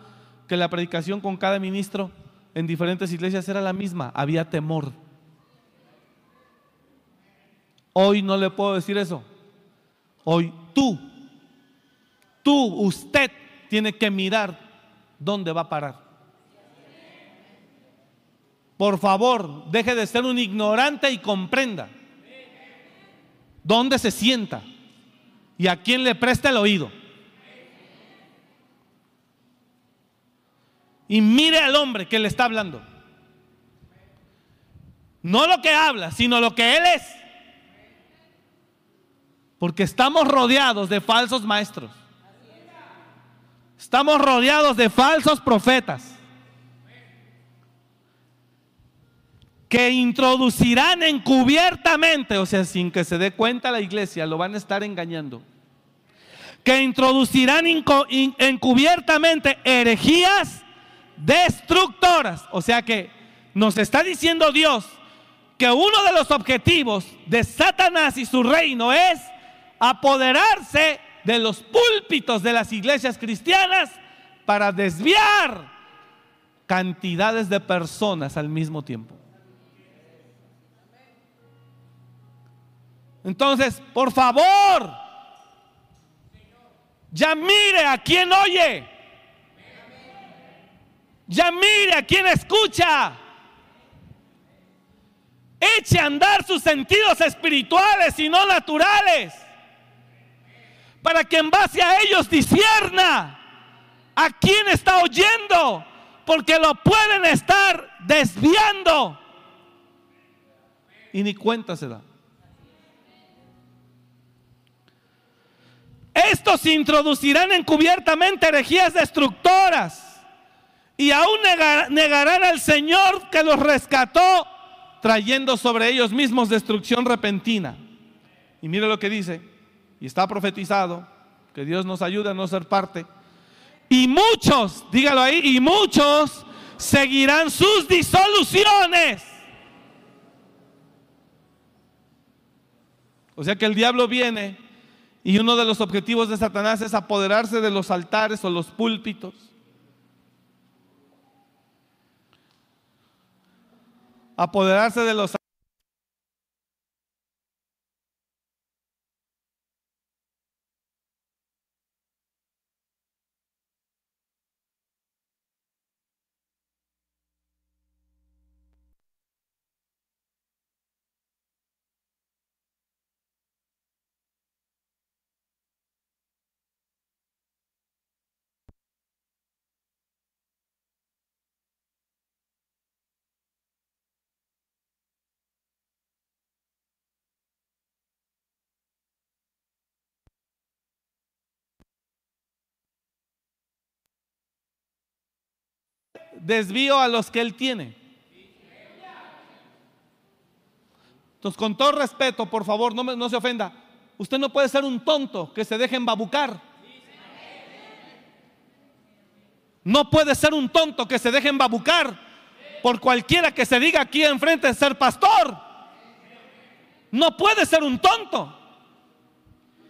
que la predicación con cada ministro en diferentes iglesias era la misma, había temor. Hoy no le puedo decir eso. Hoy tú, tú, usted tiene que mirar ¿dónde va a parar? Por favor, deje de ser un ignorante y comprenda dónde se sienta y a quién le presta el oído. Y mire al hombre que le está hablando. No lo que habla, sino lo que él es. Porque estamos rodeados de falsos maestros. Estamos rodeados de falsos profetas que introducirán encubiertamente, o sea, sin que se dé cuenta la iglesia, lo van a estar engañando. Que introducirán encubiertamente herejías destructoras. O sea que nos está diciendo Dios que uno de los objetivos de Satanás y su reino es apoderarse de los púlpitos de las iglesias cristianas para desviar cantidades de personas al mismo tiempo. Entonces, por favor, ya mire a quien oye. Ya mire a quien escucha. Eche a andar sus sentidos espirituales y no naturales para que en base a ellos discierna a quién está oyendo, porque lo pueden estar desviando y ni cuenta se da. Estos introducirán encubiertamente herejías destructoras y aún negarán al Señor que los rescató, trayendo sobre ellos mismos destrucción repentina. Y mire lo que dice, y está profetizado, que Dios nos ayude a no ser parte. Y muchos, dígalo ahí, y muchos seguirán sus disoluciones. O sea que el diablo viene y uno de los objetivos de Satanás es apoderarse de los altares o los púlpitos. Apoderarse de los desvío a los que Él tiene. Entonces, con todo respeto, por favor, no, no se ofenda. Usted no puede ser un tonto que se deje embabucar. No puede ser un tonto que se deje embabucar por cualquiera que se diga aquí enfrente de ser pastor. No puede ser un tonto.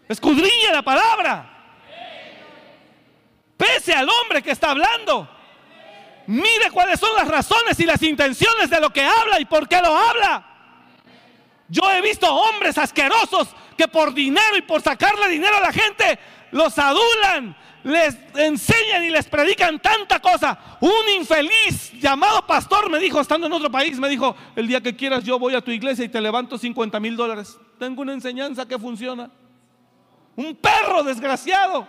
Escudriñe la palabra. Pese al hombre que está hablando. Mire cuáles son las razones y las intenciones de lo que habla y por qué lo habla. Yo he visto hombres asquerosos que por dinero y por sacarle dinero a la gente los adulan, les enseñan y les predican tanta cosa. Un infeliz llamado pastor me dijo, estando en otro país, me dijo, el día que quieras yo voy a tu iglesia y te levanto 50 mil dólares. Tengo una enseñanza que funciona. Un perro desgraciado.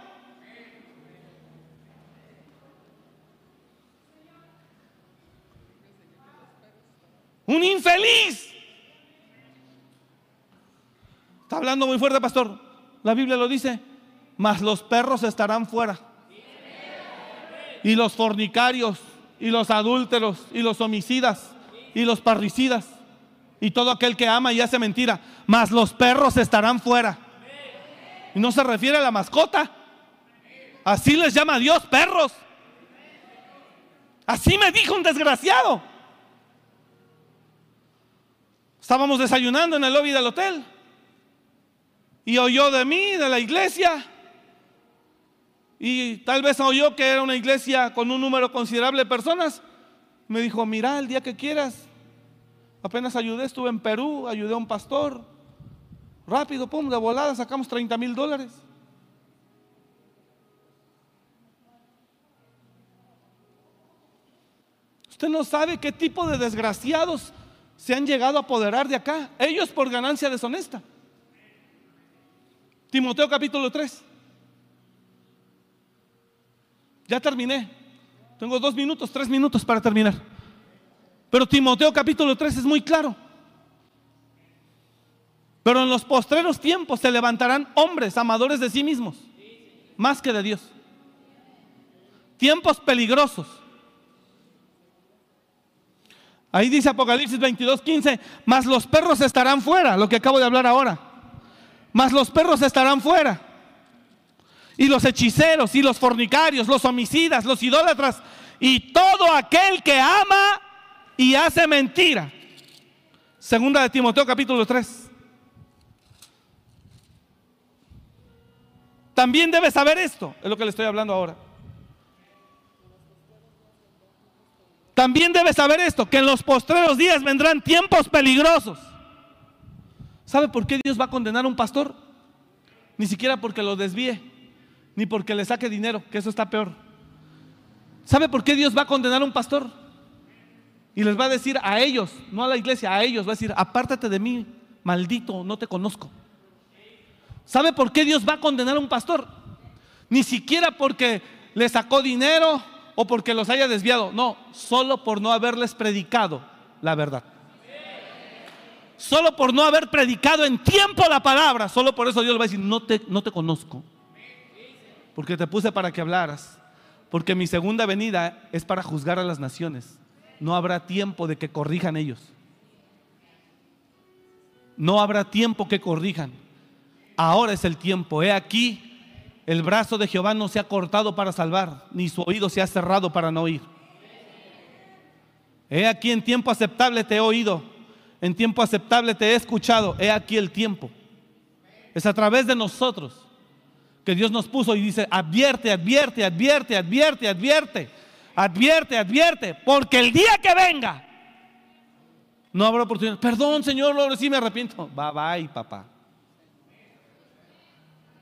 Un infeliz. Está hablando muy fuerte, pastor. La Biblia lo dice mas los perros estarán fuera. Y los fornicarios, y los adúlteros, y los homicidas, y los parricidas, y todo aquel que ama y hace mentira, mas los perros estarán fuera. Y no se refiere a la mascota. Así les llama Dios perros. Así me dijo un desgraciado. Estábamos desayunando en el lobby del hotel. Y oyó de mí, de la iglesia. Y tal vez oyó que era una iglesia con un número considerable de personas. Me dijo, mira, el día que quieras. Apenas ayudé, estuve en Perú, ayudé a un pastor. Rápido, pum, de volada sacamos 30 mil dólares. Usted no sabe qué tipo de desgraciados se han llegado a apoderar de acá. Ellos por ganancia deshonesta. Timoteo capítulo 3. Ya terminé. Tengo dos minutos, tres minutos para terminar. Pero Timoteo capítulo 3 es muy claro. Pero en los postreros tiempos se levantarán hombres amadores de sí mismos, más que de Dios. Tiempos peligrosos. Ahí dice Apocalipsis 22, 15, mas los perros estarán fuera, lo que acabo de hablar ahora. Mas los perros estarán fuera y los hechiceros y los fornicarios, los homicidas, los idólatras y todo aquel que ama y hace mentira. Segunda de Timoteo capítulo 3. También debe saber esto, es lo que le estoy hablando ahora. También debe saber esto, que en los postreros días vendrán tiempos peligrosos. ¿Sabe por qué Dios va a condenar a un pastor? Ni siquiera porque lo desvíe ni porque le saque dinero, que eso está peor. ¿Sabe por qué Dios va a condenar a un pastor? Y les va a decir a ellos, no a la iglesia, a ellos, va a decir, apártate de mí, maldito, no te conozco. ¿Sabe por qué Dios va a condenar a un pastor? Ni siquiera porque le sacó dinero o porque los haya desviado, no, solo por no haberles predicado la verdad. Solo por no haber predicado en tiempo la palabra, solo por eso Dios le va a decir, no te, no te conozco porque te puse para que hablaras, porque mi segunda venida es para juzgar a las naciones. No habrá tiempo de que corrijan ellos. No habrá tiempo que corrijan. Ahora es el tiempo. He aquí, el brazo de Jehová no se ha cortado para salvar, ni su oído se ha cerrado para no oír. He aquí en tiempo aceptable te he oído, en tiempo aceptable te he escuchado. He aquí el tiempo. Es a través de nosotros que Dios nos puso y dice, advierte, advierte, advierte, advierte, advierte, advierte, advierte, porque el día que venga no habrá oportunidad. Perdón, Señor, ahora sí me arrepiento. Bye bye, papá.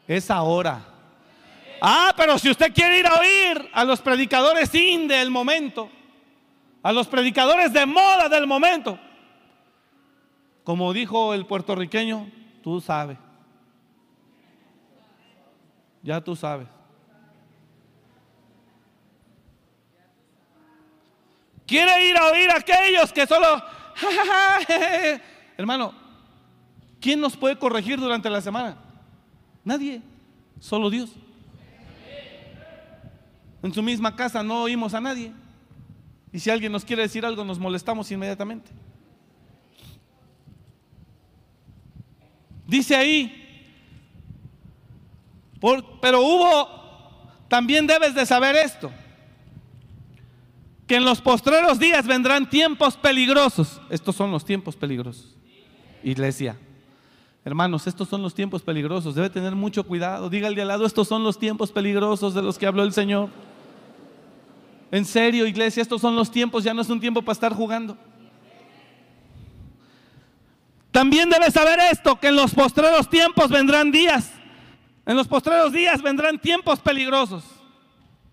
Es ahora. Ah, pero si usted quiere ir a oír a los predicadores in del momento, a los predicadores de moda del momento, como dijo el puertorriqueño, tú sabes. Ya tú sabes. Quiere ir a oír a aquellos que solo... [LAUGHS] Hermano, ¿quién nos puede corregir durante la semana? Nadie, solo Dios. En su misma casa no oímos a nadie. Y si alguien nos quiere decir algo, nos molestamos inmediatamente. Dice ahí, pero hubo, también debes de saber esto, que en los postreros días vendrán tiempos peligrosos. Estos son los tiempos peligrosos. Iglesia. Hermanos, estos son los tiempos peligrosos. Debe tener mucho cuidado. Diga al de al lado, estos son los tiempos peligrosos de los que habló el Señor. En serio, iglesia, estos son los tiempos, ya no es un tiempo para estar jugando. También debes saber esto, que en los postreros tiempos vendrán días. En los postreros días vendrán tiempos peligrosos.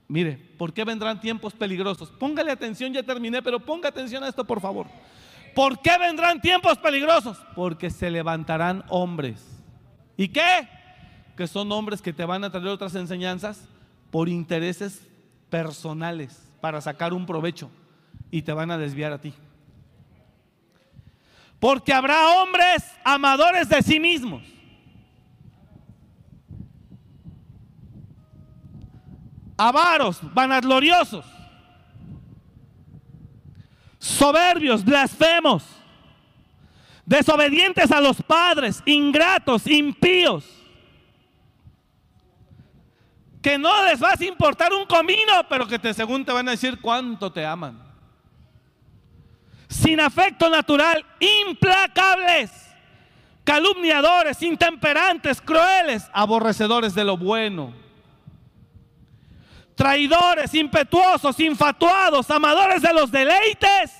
Mire, ¿por qué vendrán tiempos peligrosos? Póngale atención, ya terminé, pero ponga atención a esto, por favor. ¿Por qué vendrán tiempos peligrosos? Porque se levantarán hombres. ¿Y qué? Que son hombres que te van a traer otras enseñanzas por intereses personales para sacar un provecho y te van a desviar a ti. Porque habrá hombres amadores de sí mismos. Avaros, vanagloriosos, soberbios, blasfemos, desobedientes a los padres, ingratos, impíos que no les vas a importar un comino, pero que te, según te van a decir cuánto te aman. Sin afecto natural, implacables, calumniadores, intemperantes, crueles, aborrecedores de lo bueno, traidores, impetuosos, infatuados, amadores de los deleites,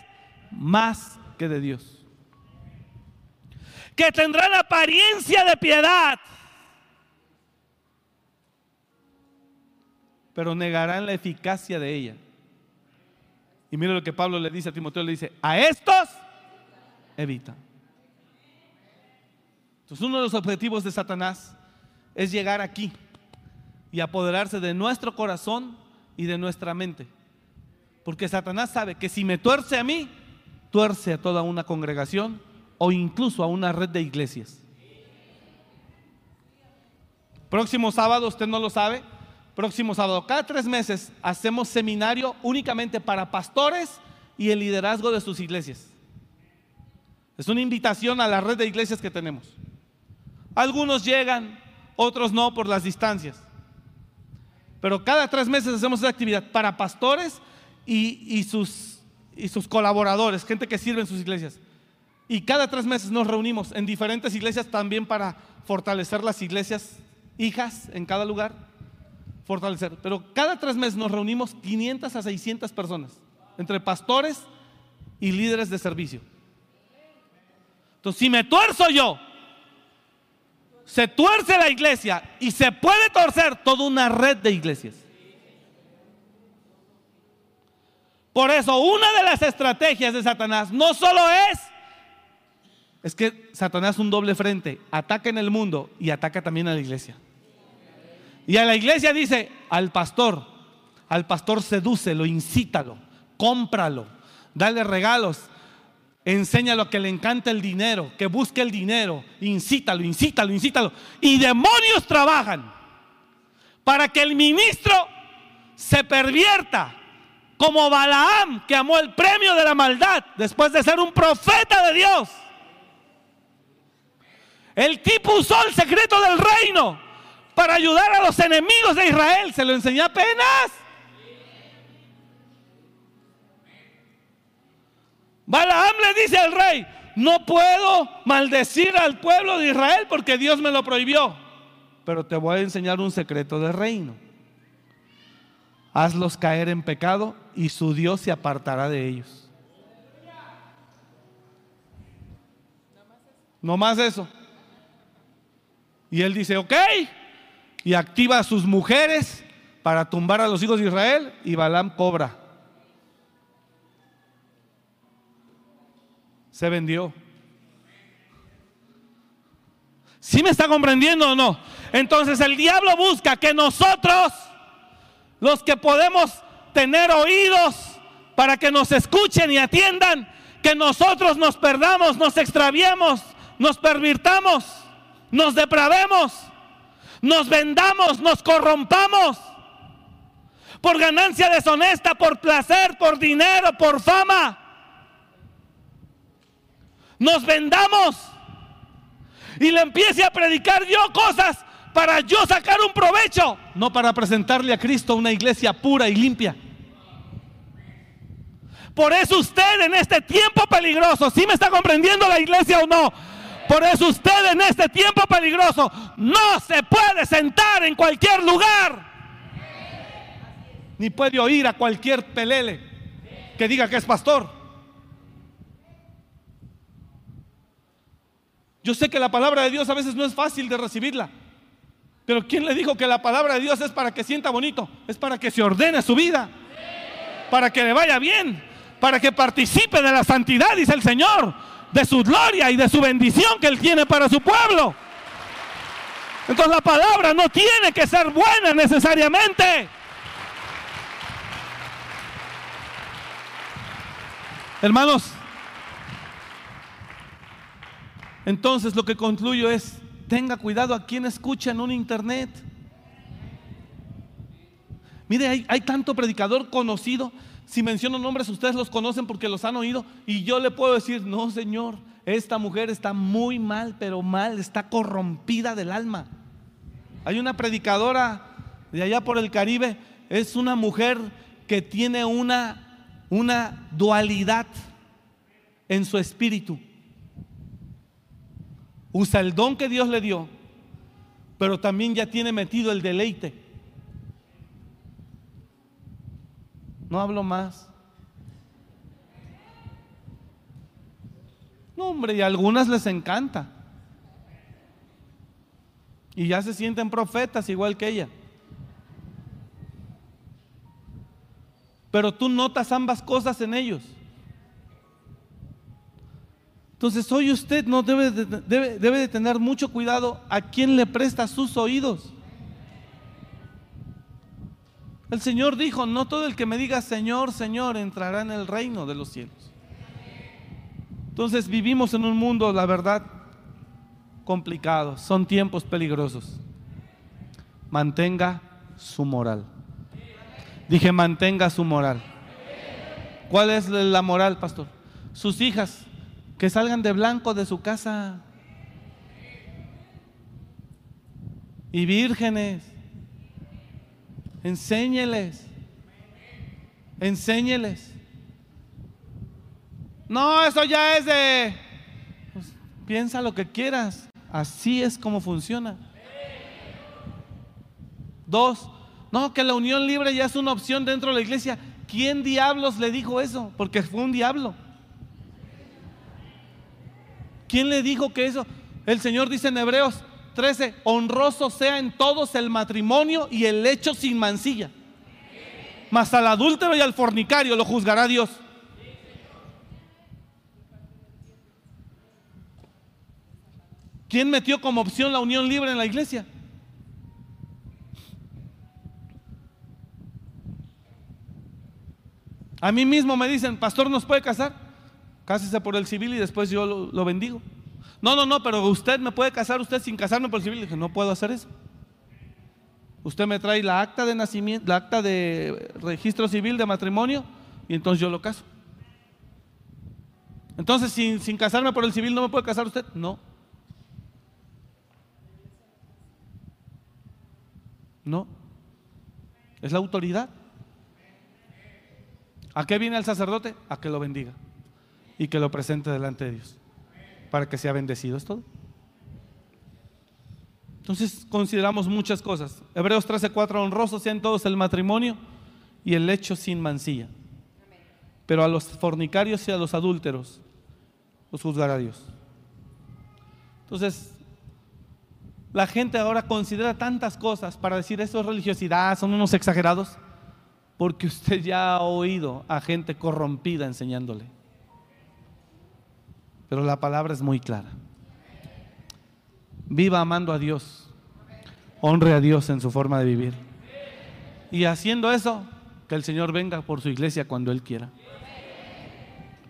más que de Dios. Que tendrán apariencia de piedad pero negarán la eficacia de ella. Y mire lo que Pablo le dice a Timoteo, le dice, a estos evita. Entonces uno de los objetivos de Satanás es llegar aquí y apoderarse de nuestro corazón y de nuestra mente. Porque Satanás sabe que si me tuerce a mí, tuerce a toda una congregación o incluso a una red de iglesias. Próximo sábado, usted no lo sabe, próximo sábado. Cada tres meses hacemos seminario únicamente para pastores y el liderazgo de sus iglesias. Es una invitación a la red de iglesias que tenemos. Algunos llegan, otros no por las distancias. Pero cada tres meses hacemos esa actividad para pastores y, sus, y sus colaboradores, gente que sirve en sus iglesias. Y cada tres meses nos reunimos en diferentes iglesias también para fortalecer las iglesias hijas en cada lugar fortalecer. Pero cada tres meses nos reunimos 500 a 600 personas, entre pastores y líderes de servicio. Entonces, si me tuerzo yo, se tuerce la iglesia y se puede torcer toda una red de iglesias. Por eso, una de las estrategias de Satanás no solo es, es que Satanás es un doble frente, ataca en el mundo y ataca también a la iglesia. Y a la iglesia dice, al pastor, al pastor sedúcelo, incítalo, cómpralo, dale regalos, enséñalo que le encanta el dinero, que busque el dinero, incítalo, incítalo, incítalo. Y demonios trabajan para que el ministro se pervierta como Balaam, que amó el premio de la maldad después de ser un profeta de Dios. El tipo usó el secreto del reino para ayudar a los enemigos de Israel. Se lo enseñé apenas. Balaam le dice al rey, no puedo maldecir al pueblo de Israel porque Dios me lo prohibió. Pero te voy a enseñar un secreto del reino. Hazlos caer en pecado y su Dios se apartará de ellos. No más eso. Y él dice, ok, y activa a sus mujeres para tumbar a los hijos de Israel y Balaam cobra. Se vendió. ¿Sí me está comprendiendo o no? Entonces el diablo busca que nosotros, los que podemos tener oídos para que nos escuchen y atiendan, que nosotros nos perdamos, nos extraviemos, nos pervirtamos, nos depravemos nos vendamos, nos corrompamos. por ganancia deshonesta, por placer, por dinero, por fama, nos vendamos y le empiece a predicar yo cosas para yo sacar un provecho, no para presentarle a Cristo una iglesia pura y limpia. Por eso usted en este tiempo peligroso, si me está comprendiendo la iglesia o no? Por eso usted en este tiempo peligroso no se puede sentar en cualquier lugar. Ni puede oír a cualquier pelele que diga que es pastor. Yo sé que la palabra de Dios a veces no es fácil de recibirla. Pero ¿quién le dijo que la palabra de Dios es para que sienta bonito? Es para que se ordene su vida. Para que le vaya bien. Para que participe de la santidad, dice el Señor. De su gloria y de su bendición que Él tiene para su pueblo. Entonces la palabra no tiene que ser buena necesariamente. Hermanos, Entonces lo que concluyo es, tenga cuidado a quien escucha en un internet. Mire, hay, hay, tanto predicador conocido. Si menciono nombres, ustedes los conocen porque los han oído. Y yo le puedo decir, no, Señor, esta mujer está muy mal, pero mal, está corrompida del alma. Hay una predicadora de allá por el Caribe, es una mujer que tiene una, una dualidad en su espíritu usa el don que Dios le dio, pero también ya tiene metido el deleite. No hablo más. No, hombre, y a algunas les encanta. Y ya se sienten profetas igual que ella. Pero tú notas ambas cosas en ellos. Entonces hoy usted no debe de, debe, debe de tener mucho cuidado a quién le presta sus oídos. El Señor dijo, no todo el que me diga Señor, Señor entrará en el reino de los cielos. Entonces vivimos en un mundo, la verdad, complicado. Son tiempos peligrosos. Mantenga su moral. Dije, mantenga su moral. ¿Cuál es la moral, pastor? Sus hijas que salgan de blanco de su casa. Y vírgenes. Enséñeles. Enséñeles. No, eso ya es de... Pues, piensa lo que quieras. Así es como funciona. Dos, no, que la unión libre ya es una opción dentro de la iglesia. ¿Quién diablos le dijo eso? Porque fue un diablo. ¿Quién le dijo que eso? El Señor dice en Hebreos 13, honroso sea en todos el matrimonio y el hecho sin mancilla. Mas al adúltero y al fornicario lo juzgará Dios. ¿Quién metió como opción la unión libre en la iglesia? A mí mismo me dicen, pastor, ¿nos puede casar? Cásese por el civil y después yo lo, bendigo. No, no, no, pero usted me puede casar usted sin casarme por el civil. dije, no puedo hacer eso. Usted me trae la acta de nacimiento, la acta de registro civil de matrimonio y entonces yo lo caso. Entonces, sin, sin casarme por el civil, ¿no me puede casar usted? No. No. Es la autoridad. ¿A qué viene el sacerdote? A que lo bendiga y que lo presente delante de Dios para que sea bendecido. Es todo. Entonces consideramos muchas cosas. Hebreos 13:4 honrosos sean todos el matrimonio y el hecho sin mancilla. Pero a los fornicarios y a los adúlteros los juzgará Dios. Entonces, la gente ahora considera tantas cosas para decir eso es religiosidad, son unos exagerados, porque usted ya ha oído a gente corrompida enseñándole. Pero la palabra es muy clara. Viva amando a Dios. Honre a Dios en su forma de vivir. Y haciendo eso, que el Señor venga por su iglesia cuando Él quiera.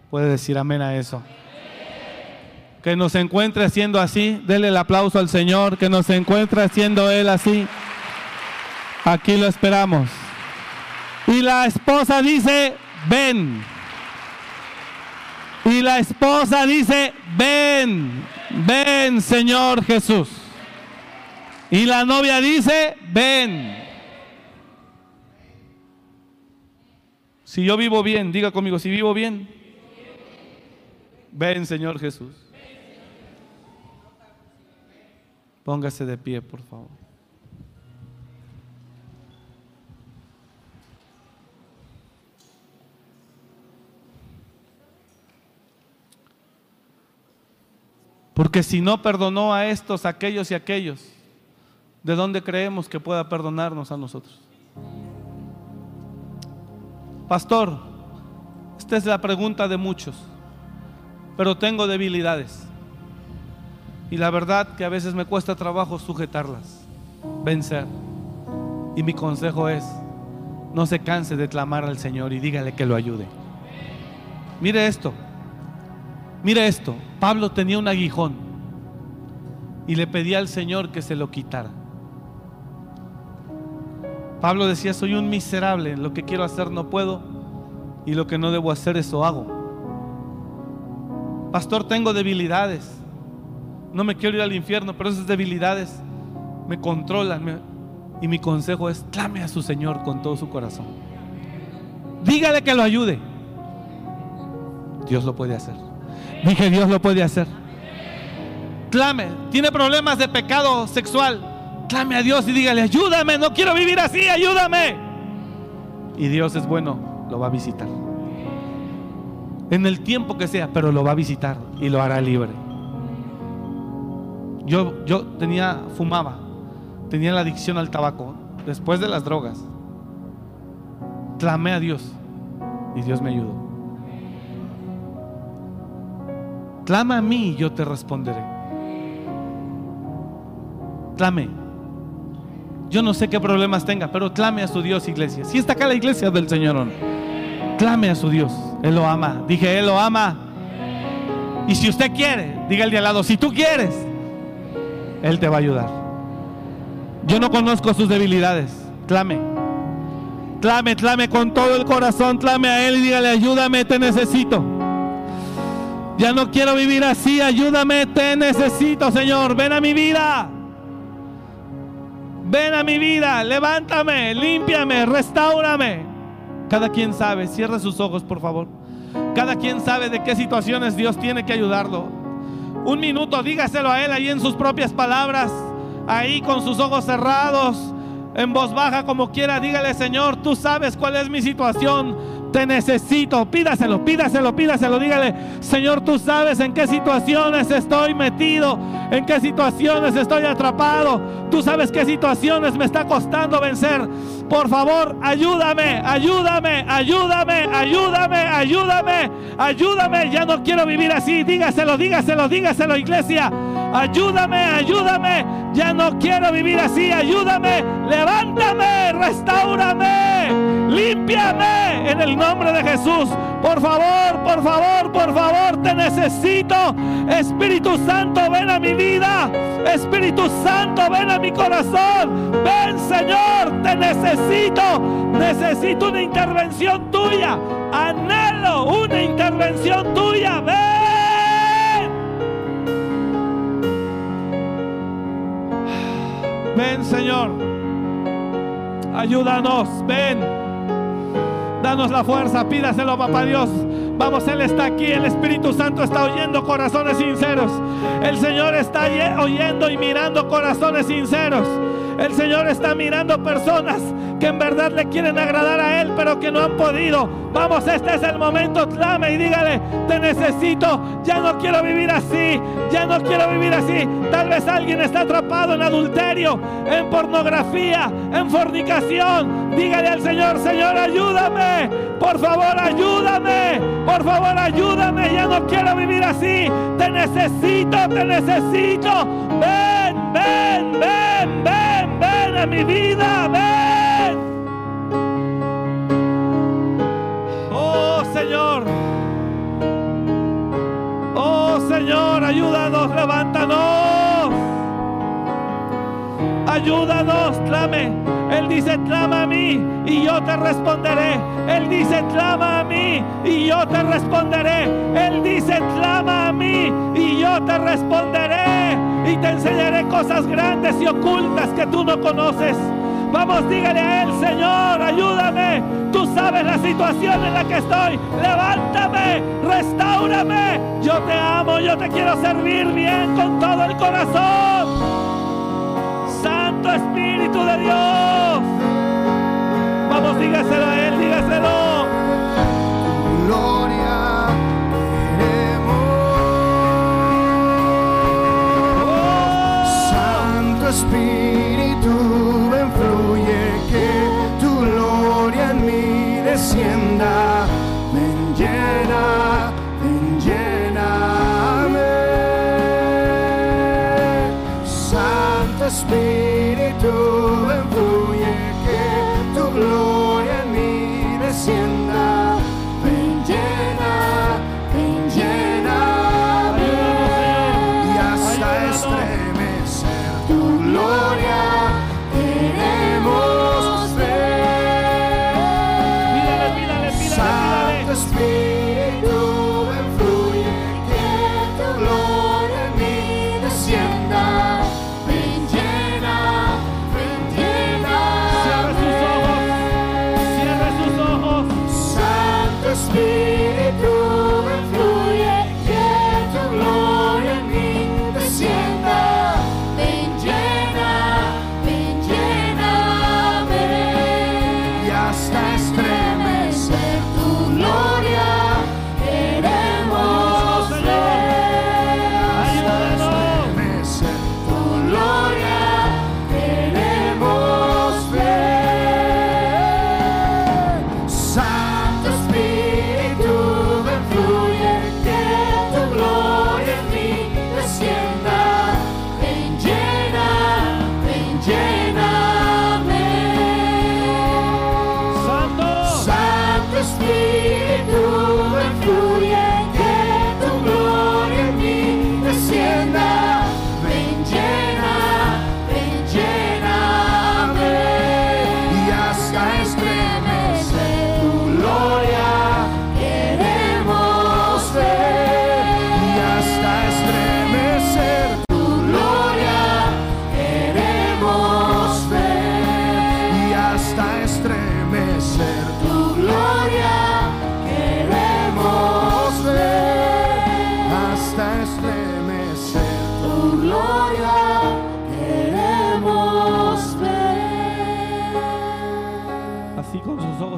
Puede decir amén a eso. Que nos encuentre haciendo así. Dele el aplauso al Señor. Que nos encuentre haciendo Él así. Aquí lo esperamos. Y la esposa dice, ven. Y la esposa dice, ven, ven Señor Jesús. Y la novia dice, ven. Si yo vivo bien, diga conmigo, si vivo bien, ven Señor Jesús. Póngase de pie, por favor. Porque si no perdonó a estos, aquellos y aquellos, ¿de dónde creemos que pueda perdonarnos a nosotros? Pastor, esta es la pregunta de muchos, pero tengo debilidades. Y la verdad que a veces me cuesta trabajo sujetarlas, vencer. Y mi consejo es, no se canse de clamar al Señor y dígale que lo ayude. Mire esto, Mire esto, Pablo tenía un aguijón y le pedía al Señor que se lo quitara. Pablo decía, soy un miserable, lo que quiero hacer no puedo y lo que no debo hacer eso hago. Pastor, tengo debilidades. No me quiero ir al infierno, pero esas debilidades me controlan. y mi consejo es, clame a su Señor con todo su corazón. Dígale que lo ayude. Dios lo puede hacer. Dije, Dios lo puede hacer. Clame, tiene problemas de pecado sexual. Clame a Dios y dígale, ayúdame, no quiero vivir así, ayúdame. Y Dios es bueno, lo va a visitar. En el tiempo que sea, pero lo va a visitar y lo hará libre. Yo, yo tenía, fumaba, tenía la adicción al tabaco, después de las drogas. Clamé a Dios y Dios me ayudó. Clama a mí y yo te responderé. Clame. Yo no sé qué problemas tenga, pero clame a su Dios, iglesia. Si está acá la iglesia del Señor, clame a su Dios. Él lo ama. Dije, Él lo ama. Y si usted quiere, diga el de al lado, si tú quieres, Él te va a ayudar. Yo no conozco sus debilidades. Clame. Clame, clame con todo el corazón. Clame a Él y dígale, ayúdame, te necesito. Ya no quiero vivir así. Ayúdame, te necesito, Señor. Ven a mi vida. Ven a mi vida. Levántame, límpiame, restaurame. Cada quien sabe. Cierre sus ojos, por favor. Cada quien sabe de qué situaciones Dios tiene que ayudarlo. Un minuto, dígaselo a Él ahí en sus propias palabras. Ahí con sus ojos cerrados. En voz baja, como quiera, dígale, Señor, tú sabes cuál es mi situación te necesito. Pídaselo, pídaselo, pídaselo. Dígale, Señor, tú sabes en qué situaciones estoy metido, en qué situaciones estoy atrapado. Tú sabes qué situaciones me está costando vencer. Por favor, ayúdame, ayúdame, ayúdame, ayúdame, ayúdame, ayúdame. Ya no quiero vivir así. Dígaselo, dígaselo, dígaselo, iglesia. Ayúdame, ayúdame. Ya no quiero vivir así. Ayúdame. Levántame, restaurame, límpiame en el nombre de Jesús. Por favor, por favor, por favor, te necesito. Espíritu Santo, ven a mi vida. Espíritu Santo, ven a mi corazón. Ven, Señor, te necesito. Necesito una intervención tuya. Anhelo una intervención tuya. Ven. Ven, Señor. Ayúdanos. Ven. Danos la fuerza, pídaselo, papá Dios. Vamos, Él está aquí, el Espíritu Santo está oyendo corazones sinceros. El Señor está oyendo y mirando corazones sinceros. El Señor está mirando personas que en verdad le quieren agradar a Él, pero que no han podido. Vamos, este es el momento. Clame y dígale, te necesito. Ya no quiero vivir así. Ya no quiero vivir así. Tal vez alguien está atrapado en adulterio, en pornografía, en fornicación. Dígale al Señor, Señor, ayúdame. Por favor, ayúdame. Por favor, ayúdame. Ya no quiero vivir así. Te necesito, te necesito. Ven, ven, ven, ven, ven a mi vida. Ven. Señor. Oh, Señor, ayúdanos, levántanos. ayúdanos, clame. Él dice, clama a mí y yo te responderé. Él dice, clama a mí y yo te responderé. Él dice, clama a mí y yo te responderé. Y te enseñaré cosas grandes y ocultas que tú no conoces. Vamos, dígale a Él, Señor, ayúdame. Tú sabes la situación en la que estoy. Levántame, restaurame. Yo te amo, yo te quiero servir bien con todo el corazón. Santo Espíritu de Dios. Vamos, dígaselo a Él, dígaselo. Gloria queremos. Santo Espíritu, mí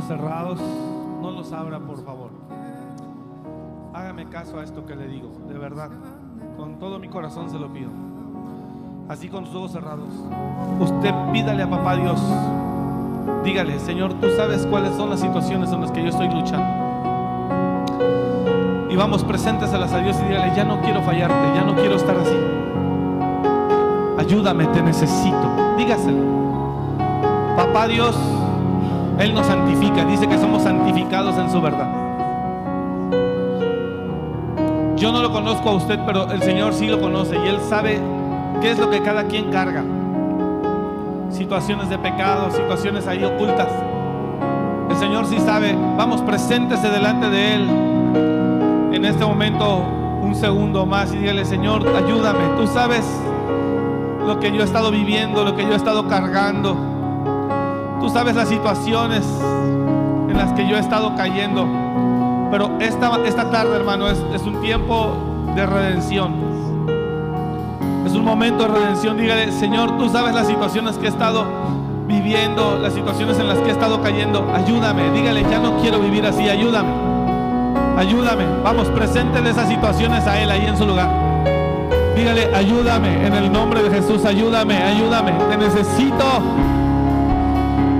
cerrados, no los abra, por favor. Hágame caso a esto que le digo, de verdad. Con todo mi corazón se lo pido. Así con sus ojos cerrados. Usted pídale a papá Dios. Dígale, Señor, tú sabes cuáles son las situaciones en las que yo estoy luchando. Y vamos, presénteselas a Dios y dígale, ya no quiero fallarte, ya no quiero estar así. Ayúdame, te necesito. Dígaselo. Papá Dios, Él nos santifica, dice que somos santificados en su verdad. Yo no lo conozco a usted, pero el Señor sí lo conoce y Él sabe qué es lo que cada quien carga. Situaciones de pecado, situaciones ahí ocultas. El Señor sí sabe. Vamos, preséntese delante de Él en este momento un segundo más y dígale, Señor, ayúdame. Tú sabes lo que yo he estado viviendo, lo que yo he estado cargando. Tú sabes las situaciones en las que yo he estado cayendo. Pero esta, esta tarde, hermano, es, un tiempo de redención. Es un momento de redención. Dígale, Señor, tú sabes las situaciones que he estado viviendo, las situaciones en las que he estado cayendo. Ayúdame. Dígale, ya no quiero vivir así. Ayúdame. Ayúdame. Vamos, preséntele esas situaciones a Él ahí en su lugar. Dígale, ayúdame en el nombre de Jesús. Ayúdame, ayúdame. Te necesito.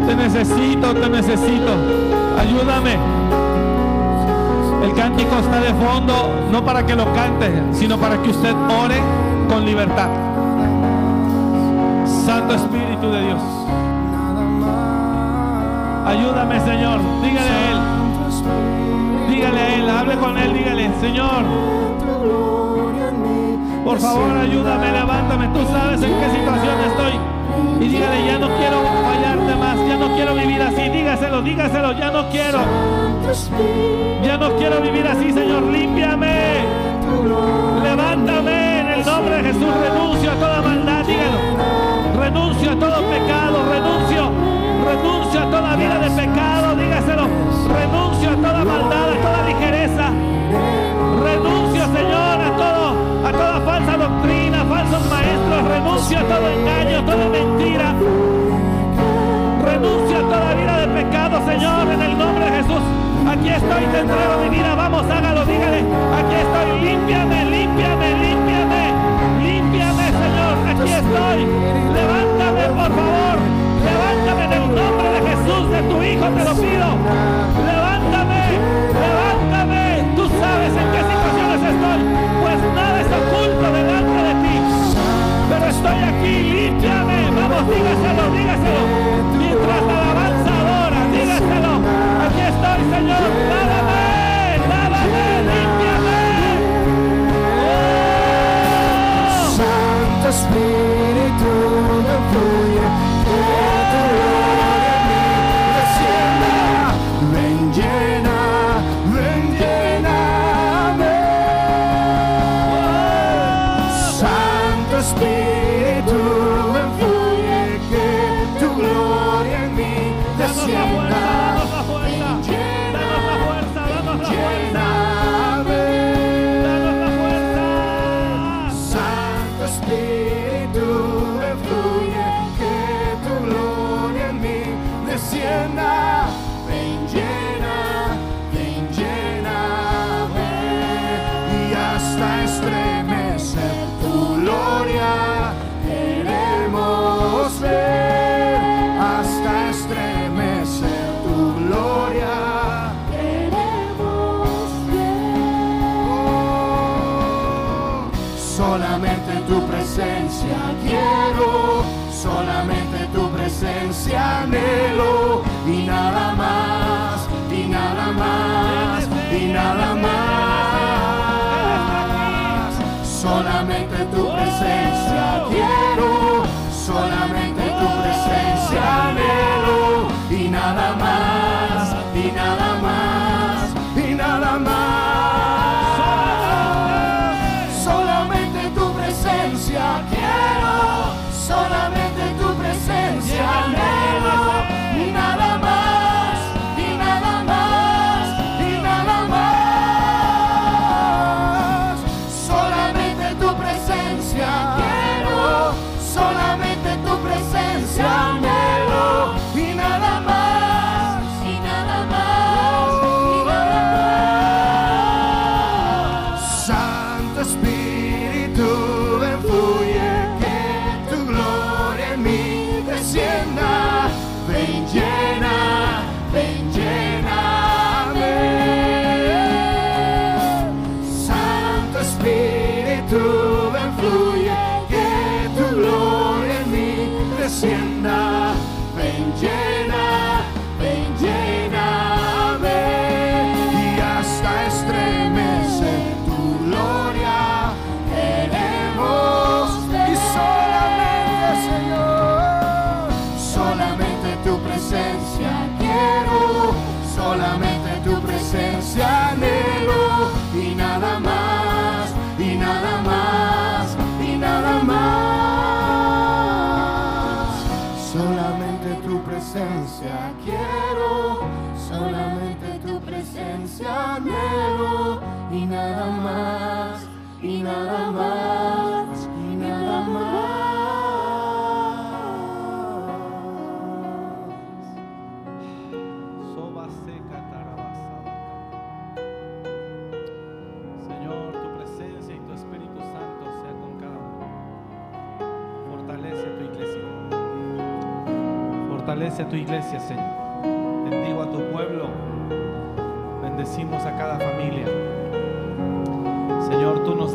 Te necesito, te necesito. Ayúdame. El cántico está de fondo, no para que lo cante, sino para que usted ore con libertad. Santo Espíritu de Dios. Ayúdame, Señor. Dígale a Él. Dígale a Él. Hable con Él. Dígale, Señor. Por favor, ayúdame, levántame. Tú sabes en qué situación estoy. Y dígale, ya no quiero más, ya no quiero vivir así. Dígaselo, dígaselo, ya no quiero. Ya no quiero vivir así, Señor. Límpiame. Levántame en el nombre de Jesús. Renuncio a toda maldad, dígalo. Renuncio a todo pecado, renuncio. Renuncio a toda vida de pecado, dígaselo. Renuncio a toda maldad, a toda ligereza. Renuncio, Señor, a todo, a toda falsa doctrina, falsos maestros. Renuncio a todo engaño, toda mentira. Aquí estoy, te entrego mi vida. Vamos, hágalo, dígale. Aquí estoy, límpiame, límpiame, límpiame. Límpiame, Señor. Aquí estoy. Levántame, por favor. Levántame en el nombre de Jesús, de tu Hijo, te lo pido. Levántame, levántame. Tú sabes en qué situaciones estoy. Pues nada es oculto delante de ti. Pero estoy aquí, límpiame. Vamos, dígaselo, dígaselo. Estoy, Señor. Lávame, lávame, límpiame. Oh. Santo Espíritu me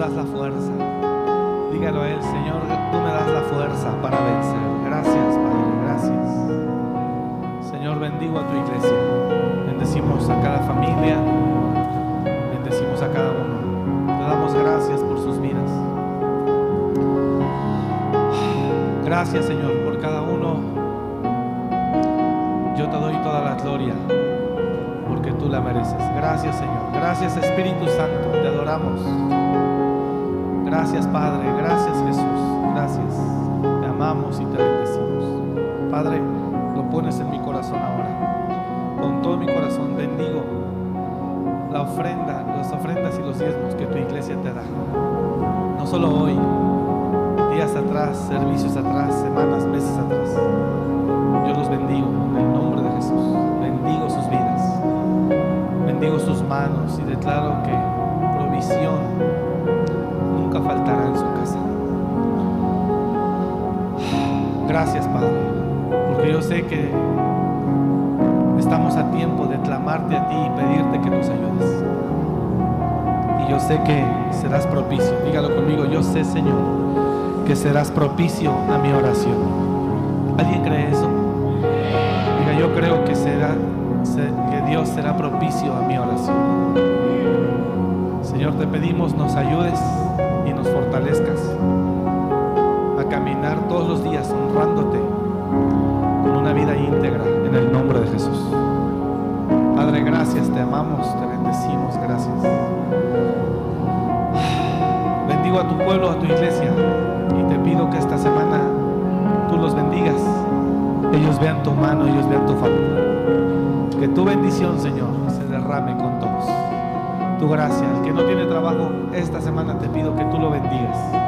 das la fuerza. Dígalo a Él, Señor, tú me das la fuerza para vencer. Gracias, Padre, gracias. Señor, bendigo a tu iglesia. Bendecimos a cada familia. Bendecimos a cada uno. Te damos gracias por sus vidas. Gracias Señor por cada uno. Yo te doy toda la gloria porque tú la mereces. Gracias Señor. Gracias Espíritu Santo. Te adoramos. Gracias Padre. Gracias Jesús. Gracias. Te amamos y te bendecimos. Padre, lo pones en mi corazón ahora. Con todo mi corazón bendigo la ofrenda, las ofrendas y los diezmos que tu iglesia te da. No solo hoy, días atrás, servicios atrás, semanas, meses atrás. Yo los bendigo en el nombre de Jesús. Bendigo sus vidas. Bendigo sus manos y declaro que provisión Gracias, Padre, porque yo sé que estamos a tiempo de clamarte a ti y pedirte que nos ayudes. Y yo sé que serás propicio. Dígalo conmigo, yo sé, Señor, que serás propicio a mi oración. ¿Alguien cree eso? Diga, yo creo que será que Dios será propicio a mi oración. Señor, te pedimos nos ayudes y nos fortalezcas caminar todos los días honrándote con una vida íntegra en el nombre de Jesús. Padre, gracias, te amamos, te bendecimos, gracias. Bendigo a tu pueblo, a tu iglesia y te pido que esta semana tú los bendigas. Ellos vean tu mano, ellos vean tu favor. Que tu bendición, Señor, se derrame con todos. Tu gracia, el que no tiene trabajo, esta semana te pido que tú lo bendigas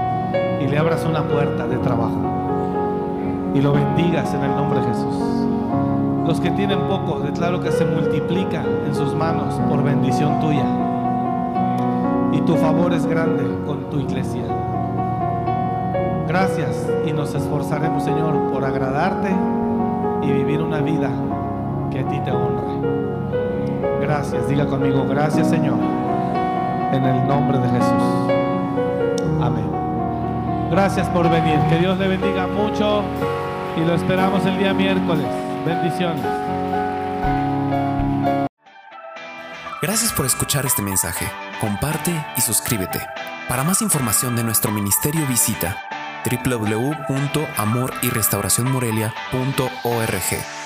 y le abras una puerta de trabajo y lo bendigas en el nombre de Jesús. Los que tienen poco, declaro que se multiplica en sus manos por bendición tuya. Y tu favor es grande con tu iglesia. Gracias y nos esforzaremos, Señor, por agradarte y vivir una vida que a ti te honre. Gracias, diga conmigo, gracias, Señor, en el nombre de Jesús. Gracias por venir. Que Dios le bendiga mucho y lo esperamos el día miércoles. Bendiciones. Gracias por escuchar este mensaje. Comparte y suscríbete. Para más información de nuestro ministerio visita www.amoryrestauracionmorelia.org.